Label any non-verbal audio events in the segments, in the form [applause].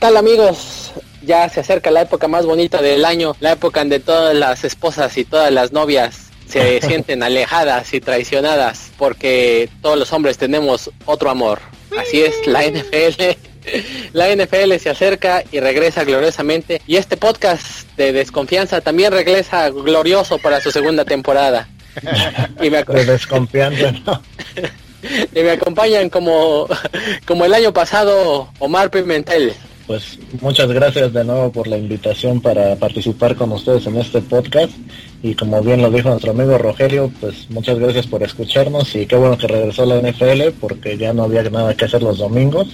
tal amigos? Ya se acerca la época más bonita del año, la época en que todas las esposas y todas las novias se [laughs] sienten alejadas y traicionadas porque todos los hombres tenemos otro amor. Así es, la NFL. [laughs] La NFL se acerca y regresa gloriosamente y este podcast de desconfianza también regresa glorioso para su segunda temporada. Y me de desconfianza, [laughs] y me acompañan como, como el año pasado Omar Pimentel pues muchas gracias de nuevo por la invitación para participar con ustedes en este podcast y como bien lo dijo nuestro amigo Rogelio, pues muchas gracias por escucharnos y qué bueno que regresó la NFL porque ya no había nada que hacer los domingos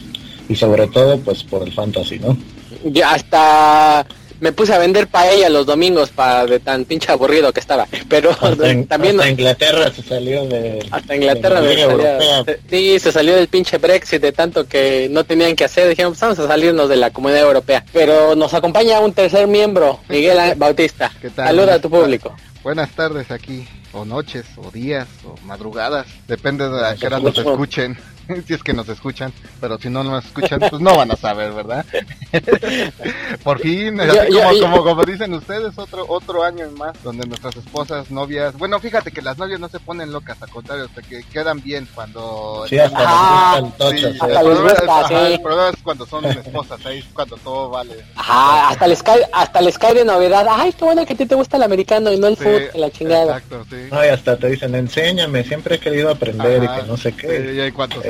y sobre todo pues por el fantasy, ¿no? Ya hasta me puse a vender paella los domingos para de tan pinche aburrido que estaba. Pero [laughs] también hasta Inglaterra se salió de hasta Inglaterra sí, se salió del pinche Brexit de tanto que no tenían que hacer, dijeron, pues vamos a salirnos de la Comunidad Europea. Pero nos acompaña un tercer miembro, Miguel Bautista. [laughs] ¿Qué tal? Saluda a tu público. Buenas tardes aquí, o noches, o días, o madrugadas, depende de a qué hora nos escuchen. [laughs] si es que nos escuchan, pero si no nos escuchan, pues no van a saber, ¿verdad? [laughs] Por fin, como, como, dicen ustedes, otro otro año más, donde nuestras esposas, novias, bueno, fíjate que las novias no se ponen locas, al contrario, hasta que quedan bien cuando... Sí, hasta ah, el problema es cuando son esposas, ahí es cuando todo vale. Ajá, hasta les cae, hasta les cae de novedad, ay, qué bueno que a ti te gusta el americano y no el fútbol, la chingada. Exacto, sí. Ay, hasta te dicen, enséñame, siempre he querido aprender y que no sé qué. y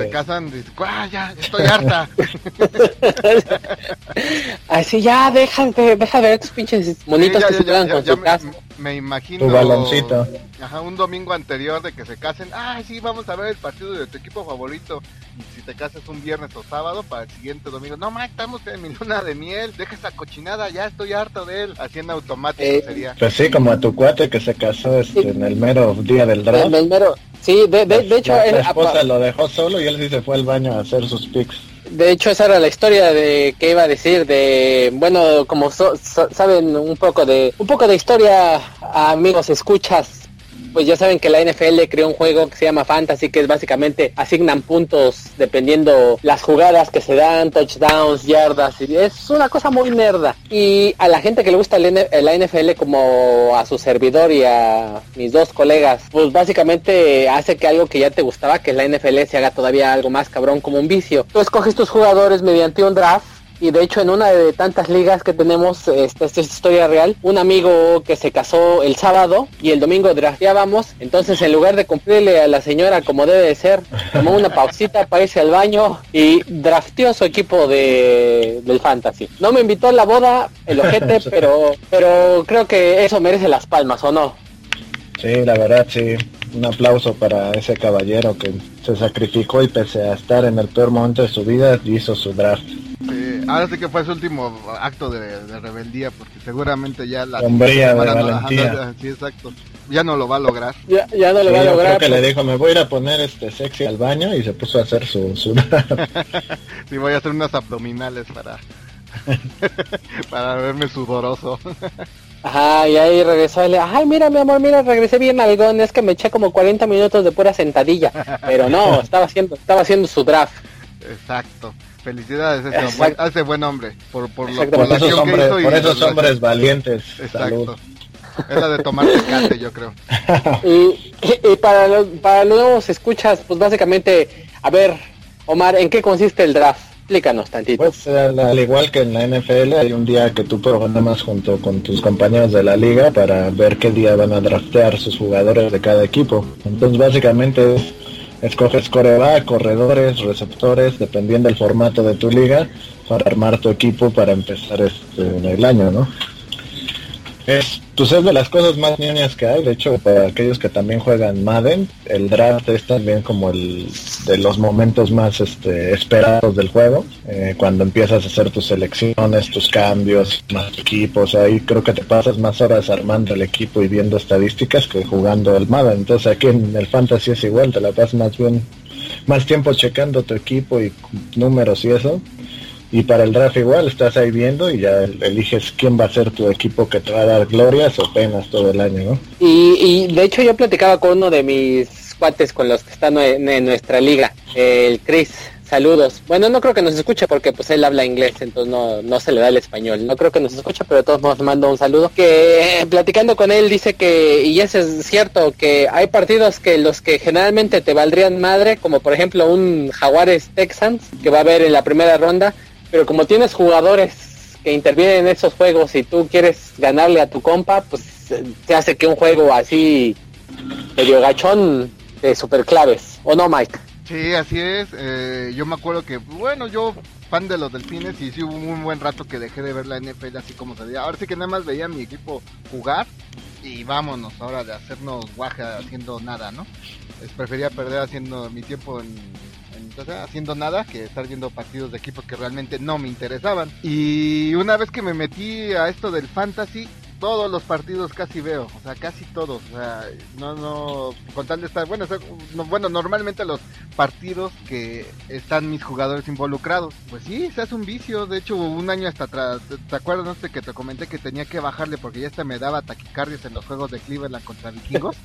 se casan, dice, ya, estoy harta! [laughs] Así ya, deja, deja ver tus pinches monitos que se quedan con su casa me imagino. Tu baloncito. Ajá, un domingo anterior de que se casen. Ah, sí, vamos a ver el partido de tu equipo favorito. Y si te casas un viernes o sábado, para el siguiente domingo. No, más estamos en mi luna de miel. Deja esa cochinada, ya estoy harto de él. Así en automático eh, sería. Pues sí, como a tu cuate que se casó este, en el mero día del draft. el mero. Sí, de, de, hecho. La, esposa lo dejó solo y él sí se fue al baño a hacer sus pics. De hecho, esa era la historia de que iba a decir de, bueno, como saben un poco de, un poco de historia, amigos, escuchas pues ya saben que la NFL creó un juego que se llama Fantasy, que es básicamente asignan puntos dependiendo las jugadas que se dan, touchdowns, yardas, y es una cosa muy nerda. Y a la gente que le gusta la NFL como a su servidor y a mis dos colegas, pues básicamente hace que algo que ya te gustaba, que la NFL se haga todavía algo más cabrón como un vicio. Tú escoges tus jugadores mediante un draft y de hecho en una de tantas ligas que tenemos, esta, esta es historia real, un amigo que se casó el sábado y el domingo drafteábamos, entonces en lugar de cumplirle a la señora como debe de ser, tomó una pausita para irse al baño y drafteó su equipo de, del fantasy. No me invitó a la boda, el ojete, [laughs] pero, pero creo que eso merece las palmas, ¿o no? Sí, la verdad sí. Un aplauso para ese caballero que se sacrificó y pese a estar en el peor momento de su vida hizo su draft. Sí, ahora sí que fue su último acto de, rebeldía porque seguramente ya la Hombría de valentía. sí, exacto. Ya no lo va a lograr. Ya, ya no lo va a lograr. Creo que le dijo, me voy a ir a poner este sexy al baño y se puso a hacer su... su... [laughs] sí, voy a hacer unas abdominales para... [laughs] para verme sudoroso. [laughs] Ajá, y ahí regresó y le, ay, mira, mi amor, mira, regresé bien algón, es que me eché como 40 minutos de pura sentadilla. Pero no, [laughs] estaba haciendo, estaba haciendo su draft. Exacto. Felicidades a ese, buen hombre. Por, por, lo, por, esos, hombres, por esos hombres valientes. Exacto. Es la de tomar cate, yo creo. [laughs] y, y, para, los, para los nuevos escuchas, pues básicamente, a ver, Omar, ¿en qué consiste el draft? Explícanos tantito. Pues al, igual que en la NFL hay un día que tú programas junto con tus compañeros de la liga para ver qué día van a draftear sus jugadores de cada equipo. Entonces básicamente escoges coreback, corredores, receptores, dependiendo del formato de tu liga, para armar tu equipo para empezar este, el año, ¿no? Es, pues es de las cosas más niñas que hay. De hecho, para aquellos que también juegan Madden, el draft es también como el de los momentos más este, esperados del juego. Eh, cuando empiezas a hacer tus selecciones, tus cambios, más equipos. Ahí creo que te pasas más horas armando el equipo y viendo estadísticas que jugando el Madden. Entonces aquí en el Fantasy es igual, te la pasas más bien más tiempo checando tu equipo y números y eso y para el draft igual, estás ahí viendo y ya eliges quién va a ser tu equipo que te va a dar glorias o penas todo el año, ¿no? Y, de hecho yo platicaba con uno de mis cuates con los que están en, nuestra liga, el Chris saludos. Bueno, no creo que nos escuche porque pues él habla inglés, entonces no, no se le da el español. No creo que nos escuche, pero de todos modos mando un saludo. Que eh, platicando con él dice que, y eso es cierto, que hay partidos que los que generalmente te valdrían madre, como por ejemplo un Jaguares Texans, que va a haber en la primera ronda, pero como tienes jugadores que intervienen en esos juegos y tú quieres ganarle a tu compa, pues te hace que un juego así medio gachón de super claves, ¿o no, Mike? Sí, así es. Eh, yo me acuerdo que, bueno, yo fan de los delfines y sí hubo un buen rato que dejé de ver la NFL así como se veía. Ahora sí que nada más veía a mi equipo jugar y vámonos ahora de hacernos guaje haciendo nada, ¿no? Es, prefería perder haciendo mi tiempo en, en haciendo nada que estar viendo partidos de equipos que realmente no me interesaban. Y una vez que me metí a esto del fantasy, todos los partidos casi veo, o sea, casi todos, o sea, no, no, con tal de estar, bueno, bueno, normalmente los partidos que están mis jugadores involucrados, pues sí, se hace un vicio, de hecho, un año hasta atrás, ¿te, acuerdas, no sé, que te comenté que tenía que bajarle porque ya hasta me daba taquicardias en los juegos de Cleveland contra vikingos? [laughs] [laughs]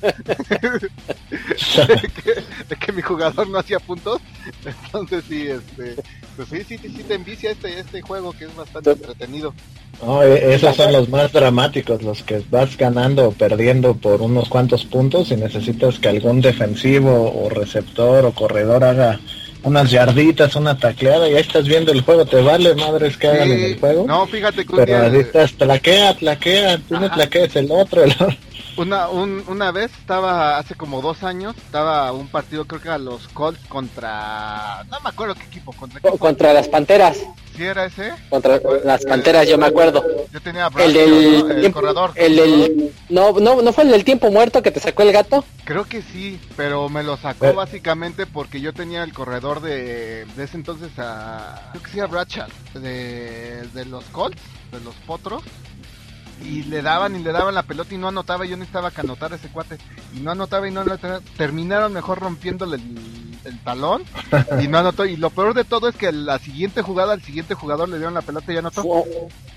de, que, mi jugador no hacía puntos, entonces sí, este, pues sí, sí, sí, te envicia este, este juego que es bastante entretenido. No, e, esos son los más dramáticos, los que vas ganando o perdiendo por unos cuantos puntos y necesitas que algún defensivo o receptor o corredor haga unas yarditas, una tacleada y ahí estás viendo el juego, te vale madres que hagan en el juego. No, fíjate que Pero ahí estás, tlaquea, tlaquea, tú no tlaqueas el otro, el otro. Una, una vez estaba, hace como dos años, estaba un partido, creo que a los Colts contra. No me acuerdo qué equipo. Contra, contra las Panteras. ¿Sí era ese? Contra las Panteras, yo me acuerdo. Yo tenía el del corredor. El del. No, no, ¿No fue el del tiempo muerto que te sacó el gato? Creo que sí, pero me lo sacó básicamente porque yo tenía el corredor de, de ese entonces a. Creo que sí, a Brachat, de, de los Colts, de los Potros y le daban y le daban la pelota y no anotaba. Yo necesitaba que anotara ese cuate y no anotaba y no anotaba. Terminaron mejor rompiéndole el, talón y no anotó. Y lo peor de todo es que la siguiente jugada, al siguiente jugador le dieron la pelota y ya anotó.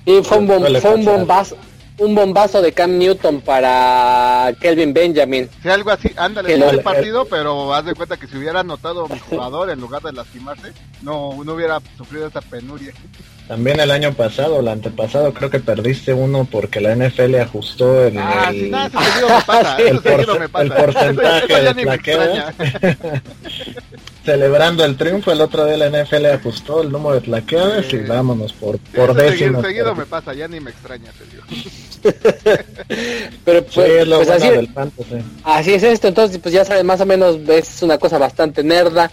Y fue un, fue un bombazo un bombazo de Cam Newton para Kelvin Benjamin. Sí, algo así, ándale, el partido, pero haz de cuenta que si hubiera anotado mi jugador en lugar de lastimarse, no, no hubiera sufrido esa penuria. También el año pasado, el antepasado, creo que perdiste uno porque la NFL ajustó el, ah, [laughs] el, sí, porcentaje [laughs] de plaqueos. [laughs] Celebrando el triunfo, el otro día la NFL ajustó el número de plaqueadas y vámonos por, por décimo. Seguido me pasa, ya ni me extraña, te digo. Pero pues, pues así, así es esto, entonces pues ya sabes, más o menos es una cosa bastante nerda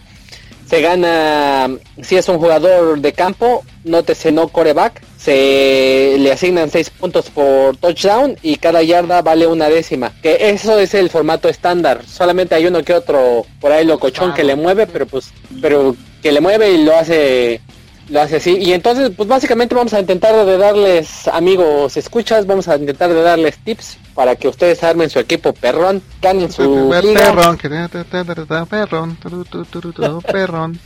se gana, si es un jugador de campo, nótese no coreback, se le asignan 6 puntos por touchdown y cada yarda vale una décima. Que eso es el formato estándar. Solamente hay uno que otro por ahí locochón que le mueve, pero pues, pero que le mueve y lo hace lo hace así. Y entonces, pues básicamente vamos a intentar de darles, amigos, escuchas, vamos a intentar de darles tips para que ustedes armen su equipo perrón, ganen su perrón, perrón,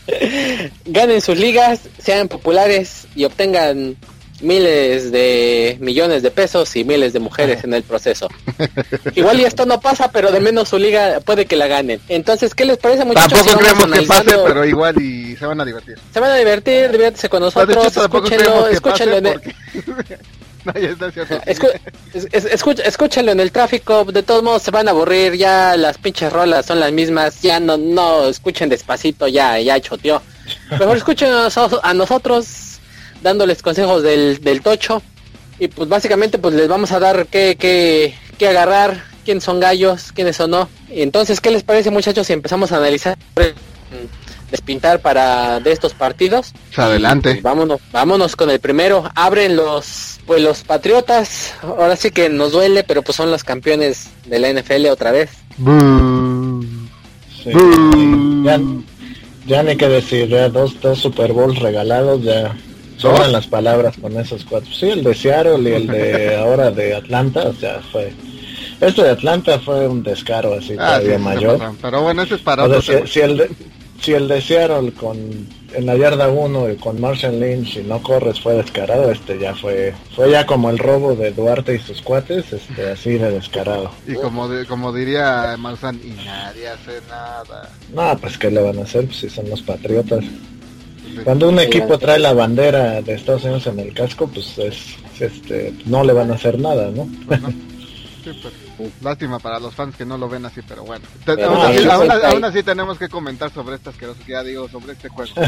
ganen sus ligas, sean populares y obtengan miles de millones de pesos y miles de mujeres en el proceso. [laughs] Igual y esto no pasa, pero de menos su liga puede que la ganen. Entonces, ¿qué les parece muchachos? Tampoco creemos que pase, pero igual y se van a divertir. Se van a divertir, diviértanse con nosotros, escúchenlo, escúchenlo en el... [laughs] [laughs] escúchenlo en el tráfico, de todos modos se van a aburrir, ya las pinches rolas son las mismas, ya no, no escuchen despacito, ya, ya choteó. Mejor escuchen a nosotros, dándoles consejos del, del tocho. Y pues básicamente pues les vamos a dar qué, qué, qué agarrar, quién son gallos, quiénes son no. Y entonces, ¿qué les parece muchachos si empezamos a analizar, despintar para de estos partidos? Adelante. Pues, vámonos, vámonos con el primero. Abren los, pues los Patriotas. Ahora sí que nos duele, pero pues son los campeones de la NFL otra vez. Ya, ya ni que decir, dos, dos Super Bowls regalados, ya Sobran las palabras con esos cuatro. Sí, el de Seattle y el de [laughs] ahora de Atlanta, o sea, fue... Este de Atlanta fue un descaro así ah, todavía mayor. Pero bueno, ese es para si, el de, si el de Seattle con en la yarda 1 y con Marshall Lynch y no corres fue descarado, este ya fue fue ya como el robo de Duarte y sus cuates, este así de descarado. Y como como diría Marzán, y nadie hace nada. No, pues qué le van a hacer pues, si son los patriotas. Cuando un equipo trae la bandera de Estados Unidos en el casco, pues es, este, no le van a hacer nada, ¿no? [laughs] Pues lástima para los fans que no lo ven así, pero bueno. aún, así, tenemos que comentar sobre estas que ya digo, sobre este juego. [laughs]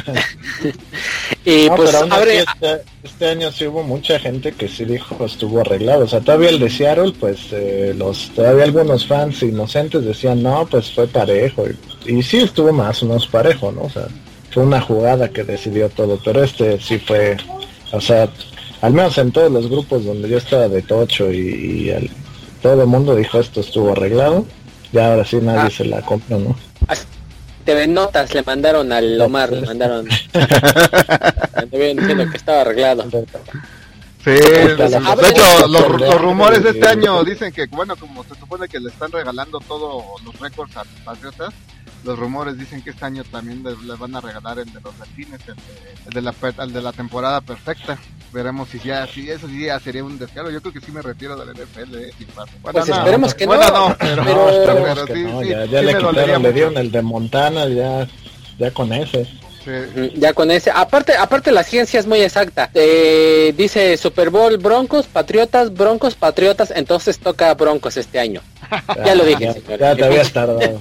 y pues este, este, año sí hubo mucha gente que sí dijo estuvo arreglado. O sea, todavía el de Seattle, pues eh, los todavía algunos fans inocentes decían, no, pues fue parejo. Y, y sí estuvo más o menos parejo, ¿no? O sea, fue una jugada que decidió todo, pero este sí fue, o sea, al menos en todos los grupos donde yo estaba de Tocho y, todo el mundo dijo esto estuvo arreglado, ya ahora sí nadie ah. se la compró, ¿no? TV Notas le mandaron al Omar, le mandaron [laughs] diciendo que estaba arreglado. Sí, de, hecho los, rumores de este año dicen que, bueno, como se supone que le están regalando todos los récords a los Patriotas, los rumores dicen que este año también les, van a regalar el de los latines, el de, la, el de la temporada perfecta. Veremos si ya, si eso sí ya sería un descaro. Yo creo que sí me retiro del NFL. Eh, pues esperemos que bueno, no. pero, pero, sí, ya, ya le quitaron, le dieron el de Montana, ya, ya con ese. Mm, ya con ese. Aparte, aparte la ciencia es muy exacta. Eh, dice Super Bowl Broncos, Patriotas, Broncos, Patriotas. Entonces toca Broncos este año. [laughs] Ya, lo dije, señor. Ya te habías tardado. [laughs]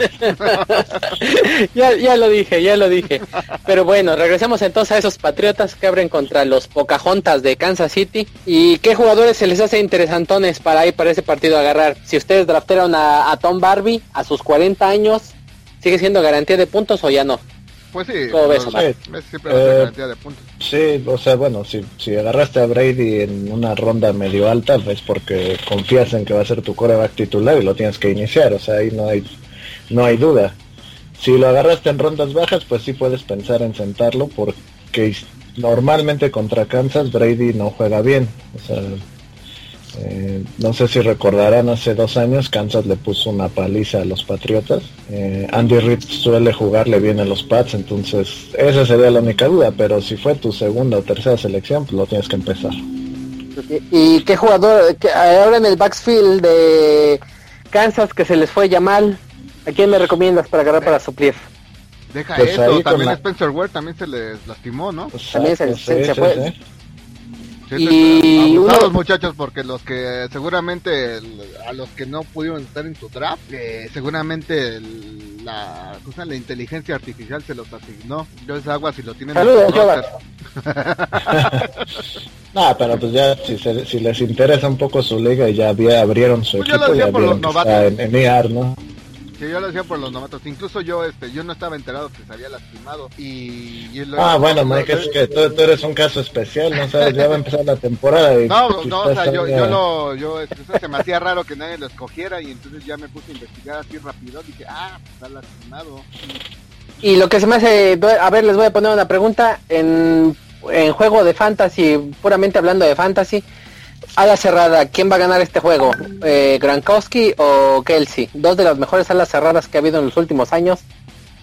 ya, ya lo dije, ya lo dije. Pero bueno, regresemos entonces a esos Patriotas que abren contra los Pocahontas de Kansas City. ¿Y qué jugadores se les hace interesantones para ir para ese partido a agarrar? Si ustedes draftaron a, a Tom Barbie a sus 40 años, ¿sigue siendo garantía de puntos o ya no? Pues sí, siempre eh, de puntos. Sí, o sea, bueno, si, si agarraste a Brady en una ronda medio alta, es porque confías en que va a ser tu coreback titular y lo tienes que iniciar, o sea, ahí no hay, no hay duda. Si lo agarraste en rondas bajas, pues sí puedes pensar en sentarlo porque normalmente contra Kansas Brady no juega bien, o sea, eh, no sé si recordarán, hace dos años Kansas le puso una paliza a los Patriotas. Eh, Andy Reid suele jugarle bien a los Pats, entonces esa sería la única duda, pero si fue tu segunda o tercera selección, pues lo tienes que empezar. ¿Y qué jugador, ahora en el backfield de Kansas que se les fue mal? ¿A quién me recomiendas para agarrar para suplir? Deja pues eso, también Spencer Ware también se les lastimó, ¿no? Pues también se, se, fue y los muchachos porque los que seguramente a los que no pudieron estar en tu draft eh, seguramente la cosa la inteligencia artificial se los asignó. Yo es agua si lo tienen Saludos, [laughs] no pero pues ya si, si, les interesa un poco su liga y ya abrieron su pues equipo ya vieron en, en EAR, ¿no que yo lo decía por los novatos. Incluso yo, este, yo no estaba enterado que se había lastimado. Y, ah, bueno, Mike, es que tú, eres un caso especial, no sabes, ya va a empezar la temporada. Y no, no, o sea, yo, yo lo, yo, eso se me hacía raro que nadie lo escogiera y entonces ya me puse a investigar así rápido. Dije, ah, pues está lastimado. Y lo que se me hace, a ver, les voy a poner una pregunta en, en juego de fantasy, puramente hablando de fantasy ala cerrada, ¿quién va a ganar este juego? Eh, ¿Grankowski o Kelsey? Dos de las mejores alas cerradas que ha habido en los últimos años.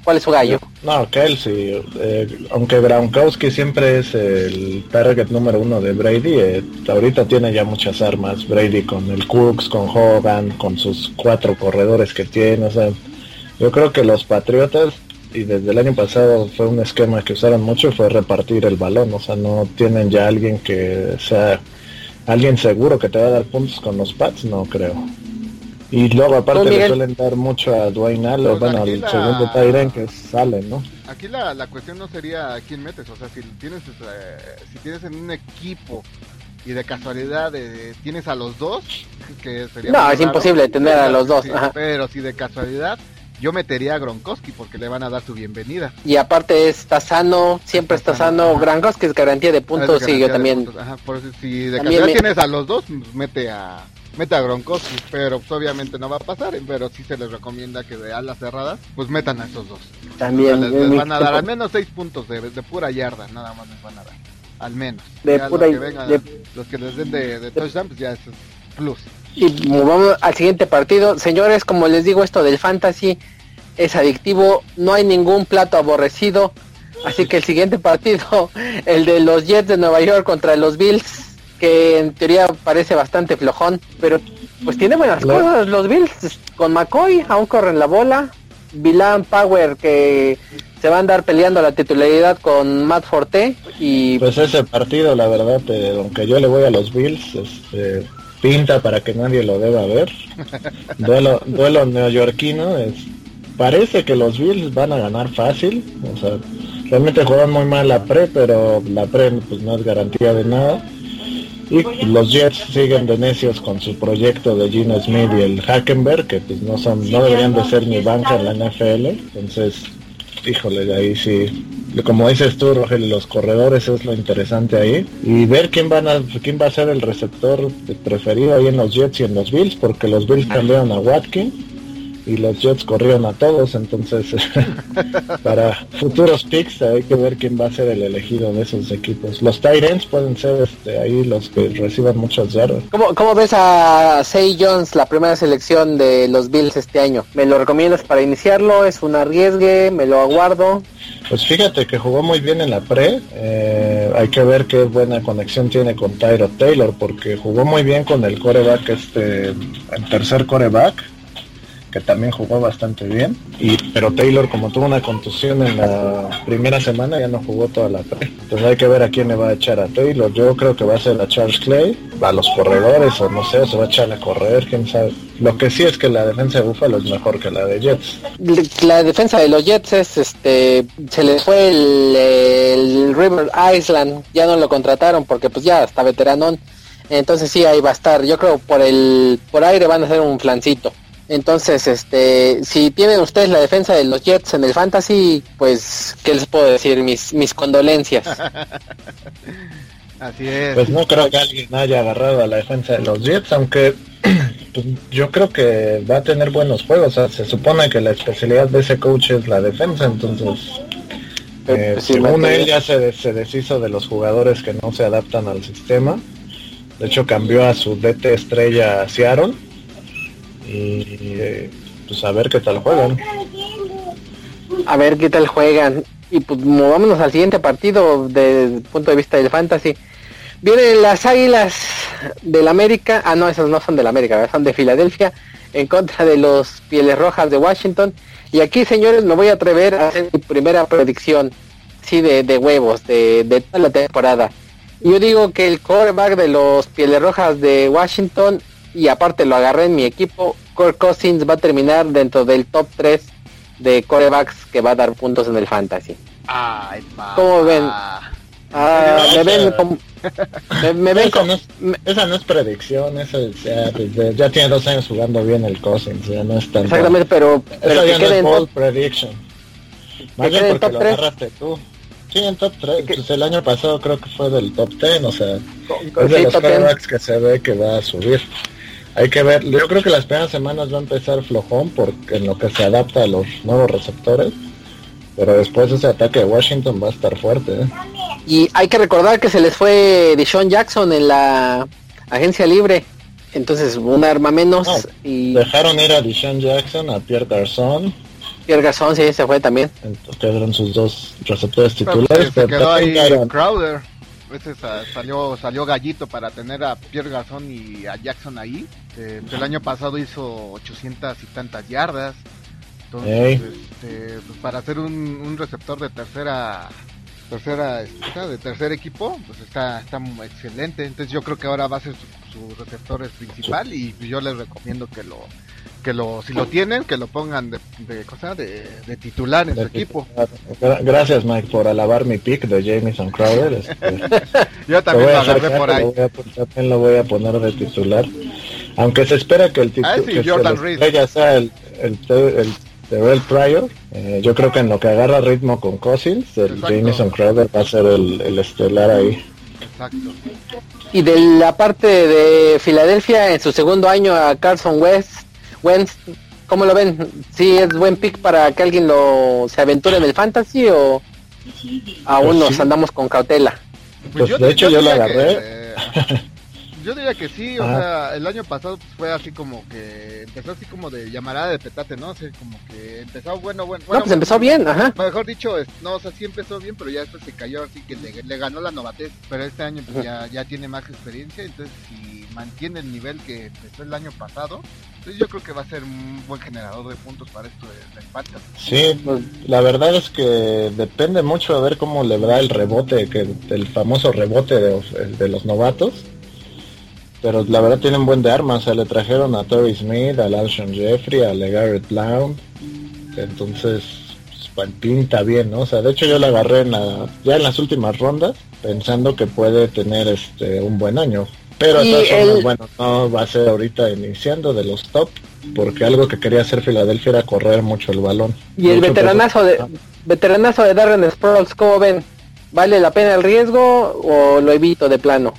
¿Cuál es su gallo? No, Kelsey. Eh, aunque Gronkowski siempre es el target número uno de Brady, eh, ahorita tiene ya muchas armas. Brady con el Cooks, con Hogan, con sus cuatro corredores que tiene. O sea, yo creo que los Patriotas, y desde el año pasado fue un esquema que usaron mucho, fue repartir el balón. O sea, no tienen ya alguien que sea alguien seguro que te va a dar puntos con los Pats, no creo. Y luego aparte le suelen dar mucho a Dwayne Allen, bueno, al segundo Tyren que sale, ¿no? Aquí la, la cuestión no sería a quién metes, o sea, si tienes eh, si tienes en un equipo y de casualidad eh, tienes a los dos, que sería No, es imposible tener a los dos. pero si de casualidad yo metería a Gronkowski porque le van a dar su bienvenida. Y aparte está sano, siempre está, sano. Gronkowski es garantía de puntos y yo también. por si de casualidad tienes a los dos, pues, mete a mete a Gronkowski, pero pues, obviamente no va a pasar, pero sí se les recomienda que de alas cerradas, pues metan a esos dos. También les, van a dar al menos seis puntos de, pura yarda, nada más les van a dar, al menos. De pura, los, que los que les den de, de touchdown, pues ya es plus. Y vamos al siguiente partido. Señores, como les digo, esto del fantasy es adictivo. No hay ningún plato aborrecido. Así que el siguiente partido, [laughs] el de los Jets de Nueva York contra los Bills, que en teoría parece bastante flojón, pero pues tiene buenas cosas los Bills. Con McCoy aún corren la bola. Vilan Power que se va a andar peleando la titularidad con Matt Forte y pues ese partido la verdad aunque yo le voy a los Bills este, pinta para que nadie lo deba ver duelo duelo neoyorquino es parece que los Bills van a ganar fácil o sea realmente juegan muy mal la pre pero la pre pues no es garantía de nada y los Jets siguen de necios con su proyecto de Gino Smith y el Hackenberg, que pues no son, no deberían de ser ni banca en la NFL. Entonces, híjole, de ahí sí. Como dices tú, Rogelio, los corredores es lo interesante ahí. Y ver quién van a, quién va a ser el receptor preferido ahí en los Jets y en los Bills, porque los Bills cambiaron a Watkins y los Jets corrieron a todos, entonces [laughs] para futuros picks hay que ver quién va a ser el elegido de esos equipos. Los Tyrants pueden ser este, ahí los que reciban muchos yardas. ¿Cómo, ¿Cómo, ves a Say Jones, la primera selección de los Bills este año? ¿Me lo recomiendas para iniciarlo? ¿Es un arriesgue? ¿Me lo aguardo? Pues fíjate que jugó muy bien en la pre. Eh, hay que ver qué buena conexión tiene con Tyro Taylor, porque jugó muy bien con el coreback, este, el tercer coreback que también jugó bastante bien. Y, pero Taylor, como tuvo una contusión en la primera semana, ya no jugó toda la pre. Entonces hay que ver a quién le va a echar a Taylor. Yo creo que va a ser a Charles Clay, a los corredores, o no sé, se va a echar a correr, quién sabe. Lo que sí es que la defensa de Buffalo es mejor que la de Jets. La defensa de los Jets es, este, se les fue el, River Island, ya no lo contrataron porque pues ya está veteranón. Entonces sí, ahí va a estar. Yo creo por el por aire van a hacer un flancito. Entonces, este, si tienen ustedes la defensa de los Jets en el Fantasy, pues, ¿qué les puedo decir? Mis, mis condolencias. [laughs] Así es. Pues no creo que alguien haya agarrado a la defensa de los Jets, aunque [clears throat] pues, yo creo que va a tener buenos juegos. se supone que la especialidad de ese coach es la defensa, entonces, eh, pues, según él ya se, se deshizo de los jugadores que no se adaptan al sistema. De hecho, cambió a su DT estrella a Seattle y pues a ver qué tal juegan. A ver qué tal juegan. Y pues movámonos al siguiente partido desde el punto de vista del fantasy. Vienen las Águilas del América. Ah, no, esas no son del América, son de Filadelfia. En contra de los Pieles Rojas de Washington. Y aquí, señores, me voy a atrever a hacer mi primera predicción. Sí, de, de huevos, de, de toda la temporada. Yo digo que el quarterback de los Pieles Rojas de Washington y aparte lo agarré en mi equipo, Kirk Cousins va a terminar dentro del top 3 de corebacks que va a dar puntos en el fantasy. Ay, ¿Cómo ven? Ah, me ven como... Me, ven esa, no es, esa no es predicción, eso ya, ya, tiene dos años jugando bien el Cousins, ya no es tan... Exactamente, pero... pero ya no es bold prediction. Más bien porque lo 3? agarraste tú. Sí, en top 3. Pues el año pasado creo que fue del top 10, o sea, es de los corebacks que se ve que va a subir. Hay que ver, yo creo que las primeras semanas va a empezar flojón porque en lo que se adapta a los nuevos receptores, pero después ese ataque de Washington va a estar fuerte. ¿eh? Y hay que recordar que se les fue Deshaun Jackson en la agencia libre, entonces un arma menos. y Dejaron ir a Deshaun Jackson, a Pierre Garçon. Pierre Garçon sí, se fue también. Entonces quedaron sus dos receptores titulares. Pero, quedó ahí Crowder veces salió salió Gallito para tener a Pierre Gasson y a Jackson ahí. Eh, el año pasado hizo 800 y tantas yardas. Entonces, este, pues para ser un, receptor de tercera tercera de tercer equipo pues está está excelente entonces yo creo que ahora va a ser su, receptor principal y yo les recomiendo que lo que lo si lo tienen que lo pongan de, de cosa de, de, titular en su equipo. gracias Mike por alabar mi pick de Jameson Crowder este, [laughs] yo también lo, agarré por ahí. también lo voy a poner de titular. Aunque se espera que el titular ah, sea el, el, el Terrell Pryor, eh, yo creo que en lo que agarra ritmo con Cousins, el Jameson Crowder va a ser el, el estelar ahí. Exacto. Y de la parte de Filadelfia, en su segundo año a Carson West, Wentz, ¿cómo lo ven? ¿Sí es buen pick para que alguien lo se aventure en el fantasy o aún pues nos andamos con cautela? Pues, pues de hecho yo, lo agarré. Yo diría que sí, o sea, el año pasado pues, fue así como que empezó así como de llamarada de petate, ¿no? O como que empezó bueno, bueno. no, pues empezó bien, ajá. Mejor dicho, no, o sea, sí empezó bien, pero ya después se cayó así que le, ganó la novatez. Pero este año pues ya, ya tiene más experiencia, entonces si mantiene el nivel que empezó el año pasado, pues yo creo que va a ser un buen generador de puntos para esto de, de Sí, pues, la verdad es que depende mucho a ver cómo le da el rebote, que el famoso rebote de, los novatos. Pero la verdad tienen buen de armas, o sea, le trajeron a Torrey Smith, al Alshon Jeffrey, a Legarrette Blount. Entonces, pues, pinta bien, ¿no? O sea, de hecho yo la agarré en ya en las últimas rondas pensando que puede tener este un buen año. Pero bueno, no va a ser ahorita iniciando de los top, porque algo que quería hacer Filadelfia era correr mucho el balón. Y el veteranazo de veteranazo de Darren Sproles, ¿cómo ven? ¿Vale la pena el riesgo o lo evito de plano?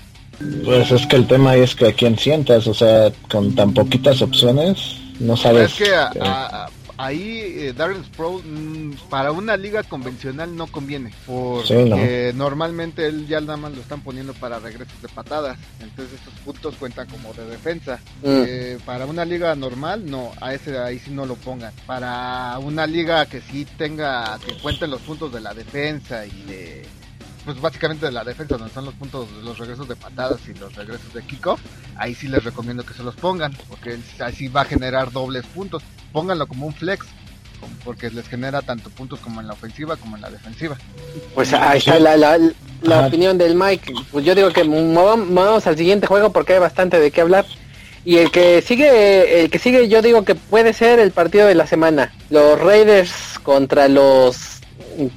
Pues es que el tema es que a quién sientas, o sea, con tan poquitas opciones, no sabes. Es que a, ahí eh, Darren Sproul mm, para una liga convencional no conviene porque normalmente él ya nada más lo están poniendo para regresos de patadas entonces estos puntos cuentan como de defensa mm. eh, para una liga normal no a ese ahí sí no lo pongan para una liga que sí tenga que cuenten los puntos de la defensa y de pues básicamente de la defensa donde están los puntos los regresos de patadas y los regresos de kickoff ahí sí les recomiendo que se los pongan porque así va a generar dobles puntos pónganlo como un flex, porque les genera tanto puntos como en la ofensiva como en la defensiva. Pues ahí está la, la, opinión del Mike. Pues yo digo que vamos al siguiente juego porque hay bastante de qué hablar. Y el que sigue, el que sigue, yo digo que puede ser el partido de la semana. Los Raiders contra los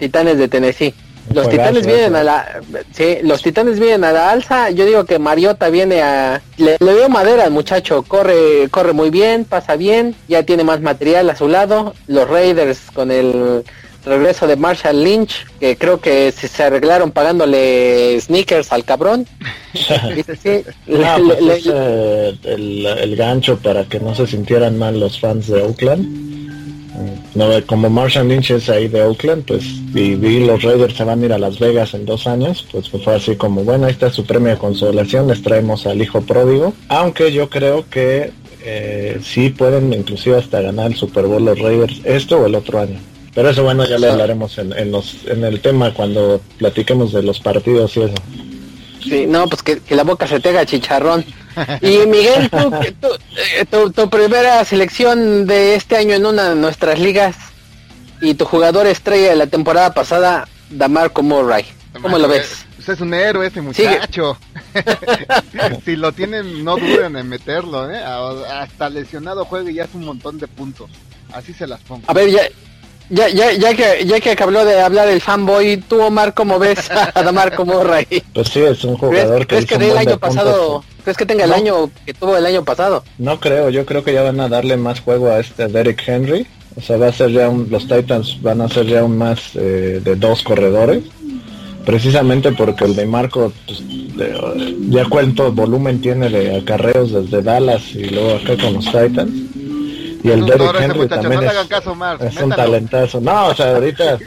Titanes de Tennessee. Los Titanes vienen a la sí, los Titanes vienen a la alza. Yo digo que Mariota viene a le, veo madera al muchacho, corre corre muy bien, pasa bien, ya tiene más material a su lado. Los Raiders con el regreso de Marshall Lynch, que creo que se, arreglaron pagándole sneakers al cabrón. [laughs] Pues el, el gancho para que no se sintieran mal los fans de Oakland no, como Marshall Lynch es ahí de Oakland, pues y vi los Raiders se van a ir a Las Vegas en dos años, pues fue así como, bueno, ahí está su premio de consolación, les traemos al hijo pródigo, aunque yo creo que eh, sí pueden inclusive hasta ganar el Super Bowl los Raiders este o el otro año. Pero eso bueno, ya le hablaremos en, en, los, en el tema cuando platiquemos de los partidos y eso. Sí, no, pues que, la boca se te haga chicharrón. Y Miguel, eh, tu, primera selección de este año en una de nuestras ligas y tu jugador estrella de la temporada pasada, Damarco Murray. ¿Cómo lo ves? Pues es un héroe ese muchacho. [laughs] si lo tienen, no duden en meterlo, ¿eh? Hasta lesionado juega y ya es un montón de puntos. Así se las pongo. A ver, ya, ya, ya, ya que ya que habló de hablar el fanboy, tú Omar, ¿cómo ves a [laughs] Marco Morray? Pues sí, es un jugador que, que el año pasado, ¿crees que tenga el año que tuvo el año pasado? No creo, yo creo que ya van a darle más juego a este Derek Henry. O sea, va a ser ya un, los Titans van a ser ya un más eh, de dos corredores. Precisamente porque el de Marco pues, ya cuento volumen tiene de acarreos desde Dallas y luego acá con los Titans y el Derrick Henry también es, un talentazo. No, o sea, [laughs] ahorita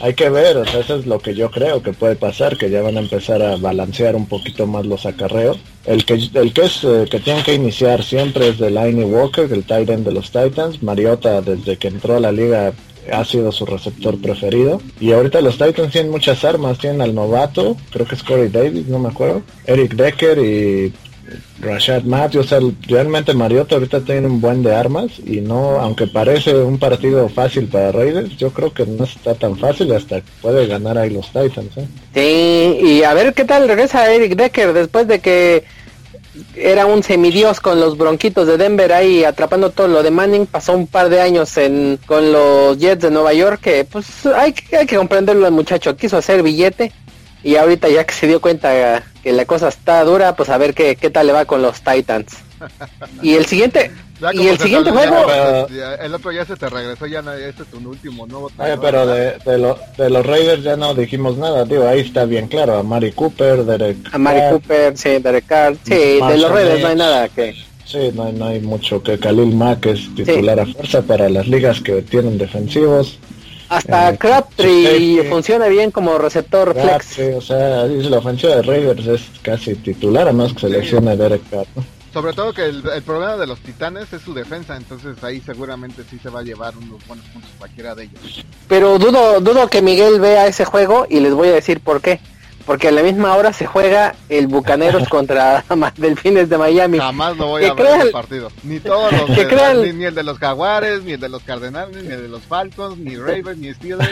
hay que ver, o sea, eso es lo que yo creo que puede pasar, que ya van a empezar a balancear un poquito más los acarreos. El que el que es eh, que tienen que iniciar siempre es de Liney Walker, el tight end de los Titans. Mariota desde que entró a la liga ha sido su receptor preferido. Y ahorita los Titans tienen muchas armas, tienen al novato, creo que es Corey Davis, no me acuerdo, Eric Decker y Rashad Matthews, realmente Mariota ahorita tiene un buen de armas y no, aunque parece un partido fácil para Raiders, yo creo que no está tan fácil hasta que puede ganar ahí los Titans. ¿eh? Sí, y a ver qué tal regresa Eric Decker después de que era un semidios con los bronquitos de Denver ahí atrapando todo lo de Manning, pasó un par de años en, con los Jets de Nueva York, que pues hay, hay que comprenderlo el muchacho, quiso hacer billete y ahorita ya que se dio cuenta que la cosa está dura, pues a ver qué, qué tal le va con los Titans. Y el siguiente, [laughs] y el siguiente juego... el otro ya se te regresó, ya este es tu último nuevo. pero de, de, los Raiders ya no dijimos nada, digo, ahí está bien claro, a Mari Cooper, Derek A Mari Cooper, sí, Derek Carr, sí, de los Raiders no hay nada que... Sí, no hay, no hay mucho que Khalil Mack es titular a fuerza para las ligas que tienen defensivos. Hasta eh, Crabtree funciona bien como receptor flex. o sea, la ofensiva de Raiders es casi titular, a más que seleccione Derek Carr. Sobre todo que el, problema de los Titanes es su defensa, entonces ahí seguramente sí se va a llevar unos buenos puntos cualquiera de ellos. Pero dudo, dudo que Miguel vea ese juego y les voy a decir por qué. Porque a la misma hora se juega el Bucaneros [laughs] contra [laughs] Delfines de Miami. Jamás lo voy a ver el partido. Ni todos los [laughs] de, ni, el de los Jaguares, ni el de los Cardenales, ni el de los Falcons, ni Ravens, ni Steelers.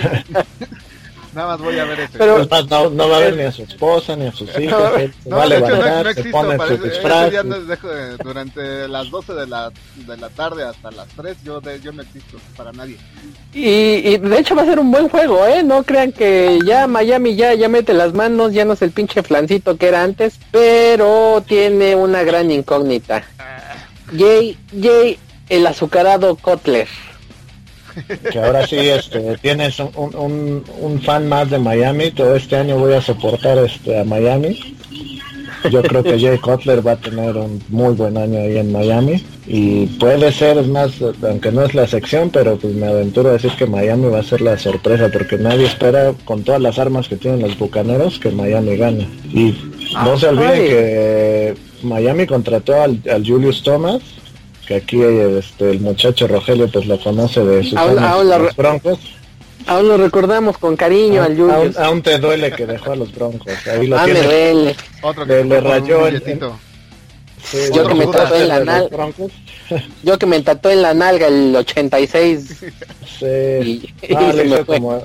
Nada más voy a ver ese. Pero, no, no, va a ver ni a su esposa, ni a sus [laughs] hijos. No, va a levantar, no, no se pone su disfraz. Dejo, durante las 12 de la, de la tarde hasta las 3 yo, de, yo no existo para nadie. Y, y, de hecho va a ser un buen juego, ¿eh? No crean que ya Miami ya, ya mete las manos, ya no es el pinche flancito que era antes, pero tiene una gran incógnita. Jay, Jay, el azucarado Kotler que ahora sí este, tienes un, un, fan más de Miami. Todo este año voy a soportar este, a Miami. Yo creo que Jay Cutler va a tener un muy buen año ahí en Miami. Y puede ser, es más, aunque no es la sección, pero pues me aventuro a decir que Miami va a ser la sorpresa, porque nadie espera, con todas las armas que tienen los bucaneros, que Miami gane. Y no se olviden que Miami contrató al, al Julius Thomas que aquí este, el muchacho Rogelio pues lo conoce de sus aún, los Broncos. Aún lo recordamos con cariño al Julius. Aún, te duele que dejó a los Broncos. Ahí lo ah, me duele. Otro que le, rayó el... yo que me tatué en la nalga. [laughs] Yo que me tatué en la nalga el 86. Sí. Y, ah, [laughs] se me fue. Como,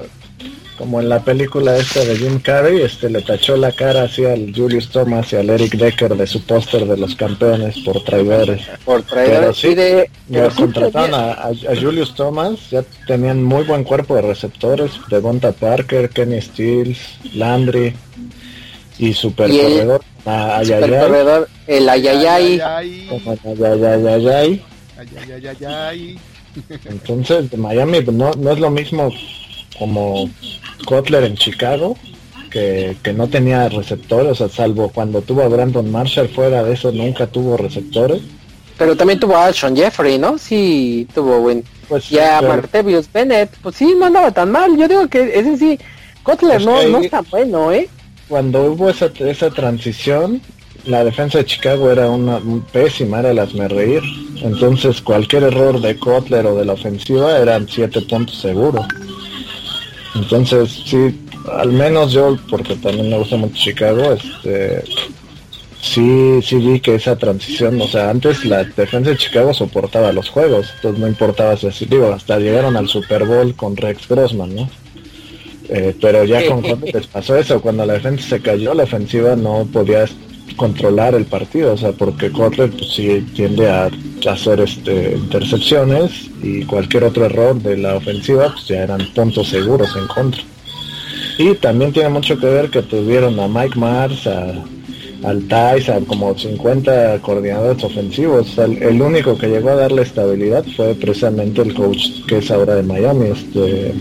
como en la película esta de Jim Carrey, este le tachó la cara hacia al Julius Thomas y al Eric Decker de su póster de los campeones por traidores. Por traidores. sí, de, contrataron a, Julius Thomas, ya tenían muy buen cuerpo de receptores, de Bonta Parker, Kenny Stills, Landry y super corredor, super corredor, el Ayayay. Ayayay. Entonces, de Miami no, no es lo mismo como Kotler en Chicago, que, no tenía receptores, o salvo cuando tuvo a Brandon Marshall, fuera de eso nunca tuvo receptores. Pero también tuvo a Sean Jeffrey, ¿no? Sí, tuvo buen. Pues, y a Martevius Bennett, pues sí, no andaba tan mal. Yo digo que ese sí, Kotler no, no está bueno, ¿eh? Cuando hubo esa, esa transición, la defensa de Chicago era una pésima, era el hazme reír. Entonces cualquier error de Kotler o de la ofensiva eran siete puntos seguros. Entonces, sí, al menos yo, porque también me gusta mucho Chicago, este, sí, sí vi que esa transición, o sea, antes la defensa de Chicago soportaba los juegos, entonces no importaba si digo, hasta llegaron al Super Bowl con Rex Grossman, ¿no? Eh, pero ya con [laughs] les pasó eso, cuando la defensa se cayó, la ofensiva no podía controlar el partido, o sea, porque Kotler pues, sí tiende a hacer este, intercepciones y cualquier otro error de la ofensiva pues ya eran puntos seguros en contra. Y también tiene mucho que ver que tuvieron a Mike Mars, a, al Thais, a como 50 coordinadores ofensivos. el, único que llegó a darle estabilidad fue precisamente el coach que es ahora de Miami, este,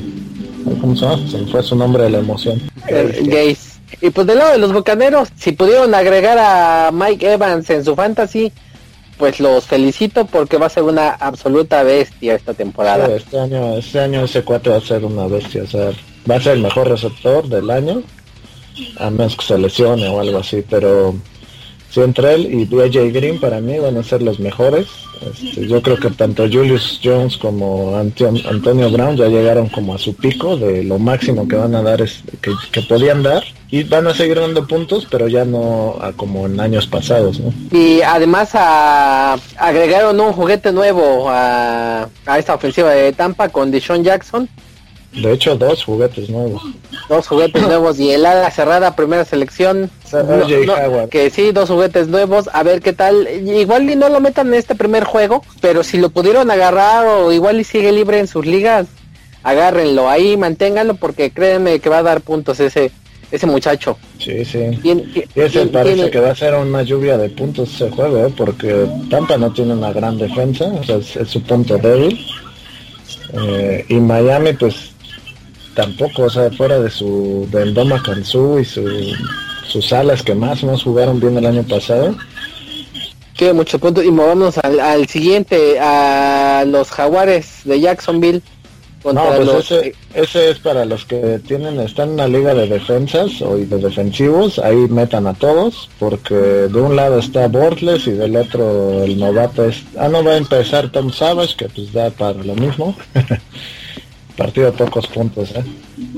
¿cómo se llama? Fue su nombre de la emoción. Gaze. Y pues del lado de los Bucaneros, si pudieron agregar a Mike Evans en su fantasy, pues los felicito porque va a ser una absoluta bestia esta temporada. este año, este año ese 4 va a ser una bestia, o sea, va a ser el mejor receptor del año, a menos que se lesione o algo así, pero él y AJ Green para mí van a ser los mejores. Este, yo creo que tanto Julius Jones como Antonio Brown ya llegaron como a su pico de lo máximo que van a dar es que, podían dar. Y van a seguir dando puntos pero ya no como en años pasados y además agregaron un juguete nuevo a, a esta ofensiva de Tampa con Deshaun Jackson de hecho, dos juguetes nuevos. Dos juguetes nuevos y el ala cerrada, primera selección. que sí, dos juguetes nuevos. A ver qué tal. Igual y no lo metan en este primer juego, pero si lo pudieron agarrar o igual y sigue libre en sus ligas, agárrenlo ahí, manténganlo porque créanme que va a dar puntos ese ese muchacho. Sí, sí. y ese parece que va a ser una lluvia de puntos ese juego, ¿eh? porque Tampa no tiene una gran defensa, o sea, es, su punto débil. Eh, y Miami, pues tampoco, o sea, fuera de su del Doma Kansu y su, sus alas que más o menos jugaron bien el año pasado. Qué mucho punto y movamos al, al, siguiente, a los Jaguares de Jacksonville. No, pues ese, ese, es para los que tienen, están en la liga de defensas o de defensivos, ahí metan a todos, porque de un lado está Bortles y del otro el novato es, ah no va a empezar Tom Savage, que pues da para lo mismo. [laughs] partido de pocos puntos, ¿eh?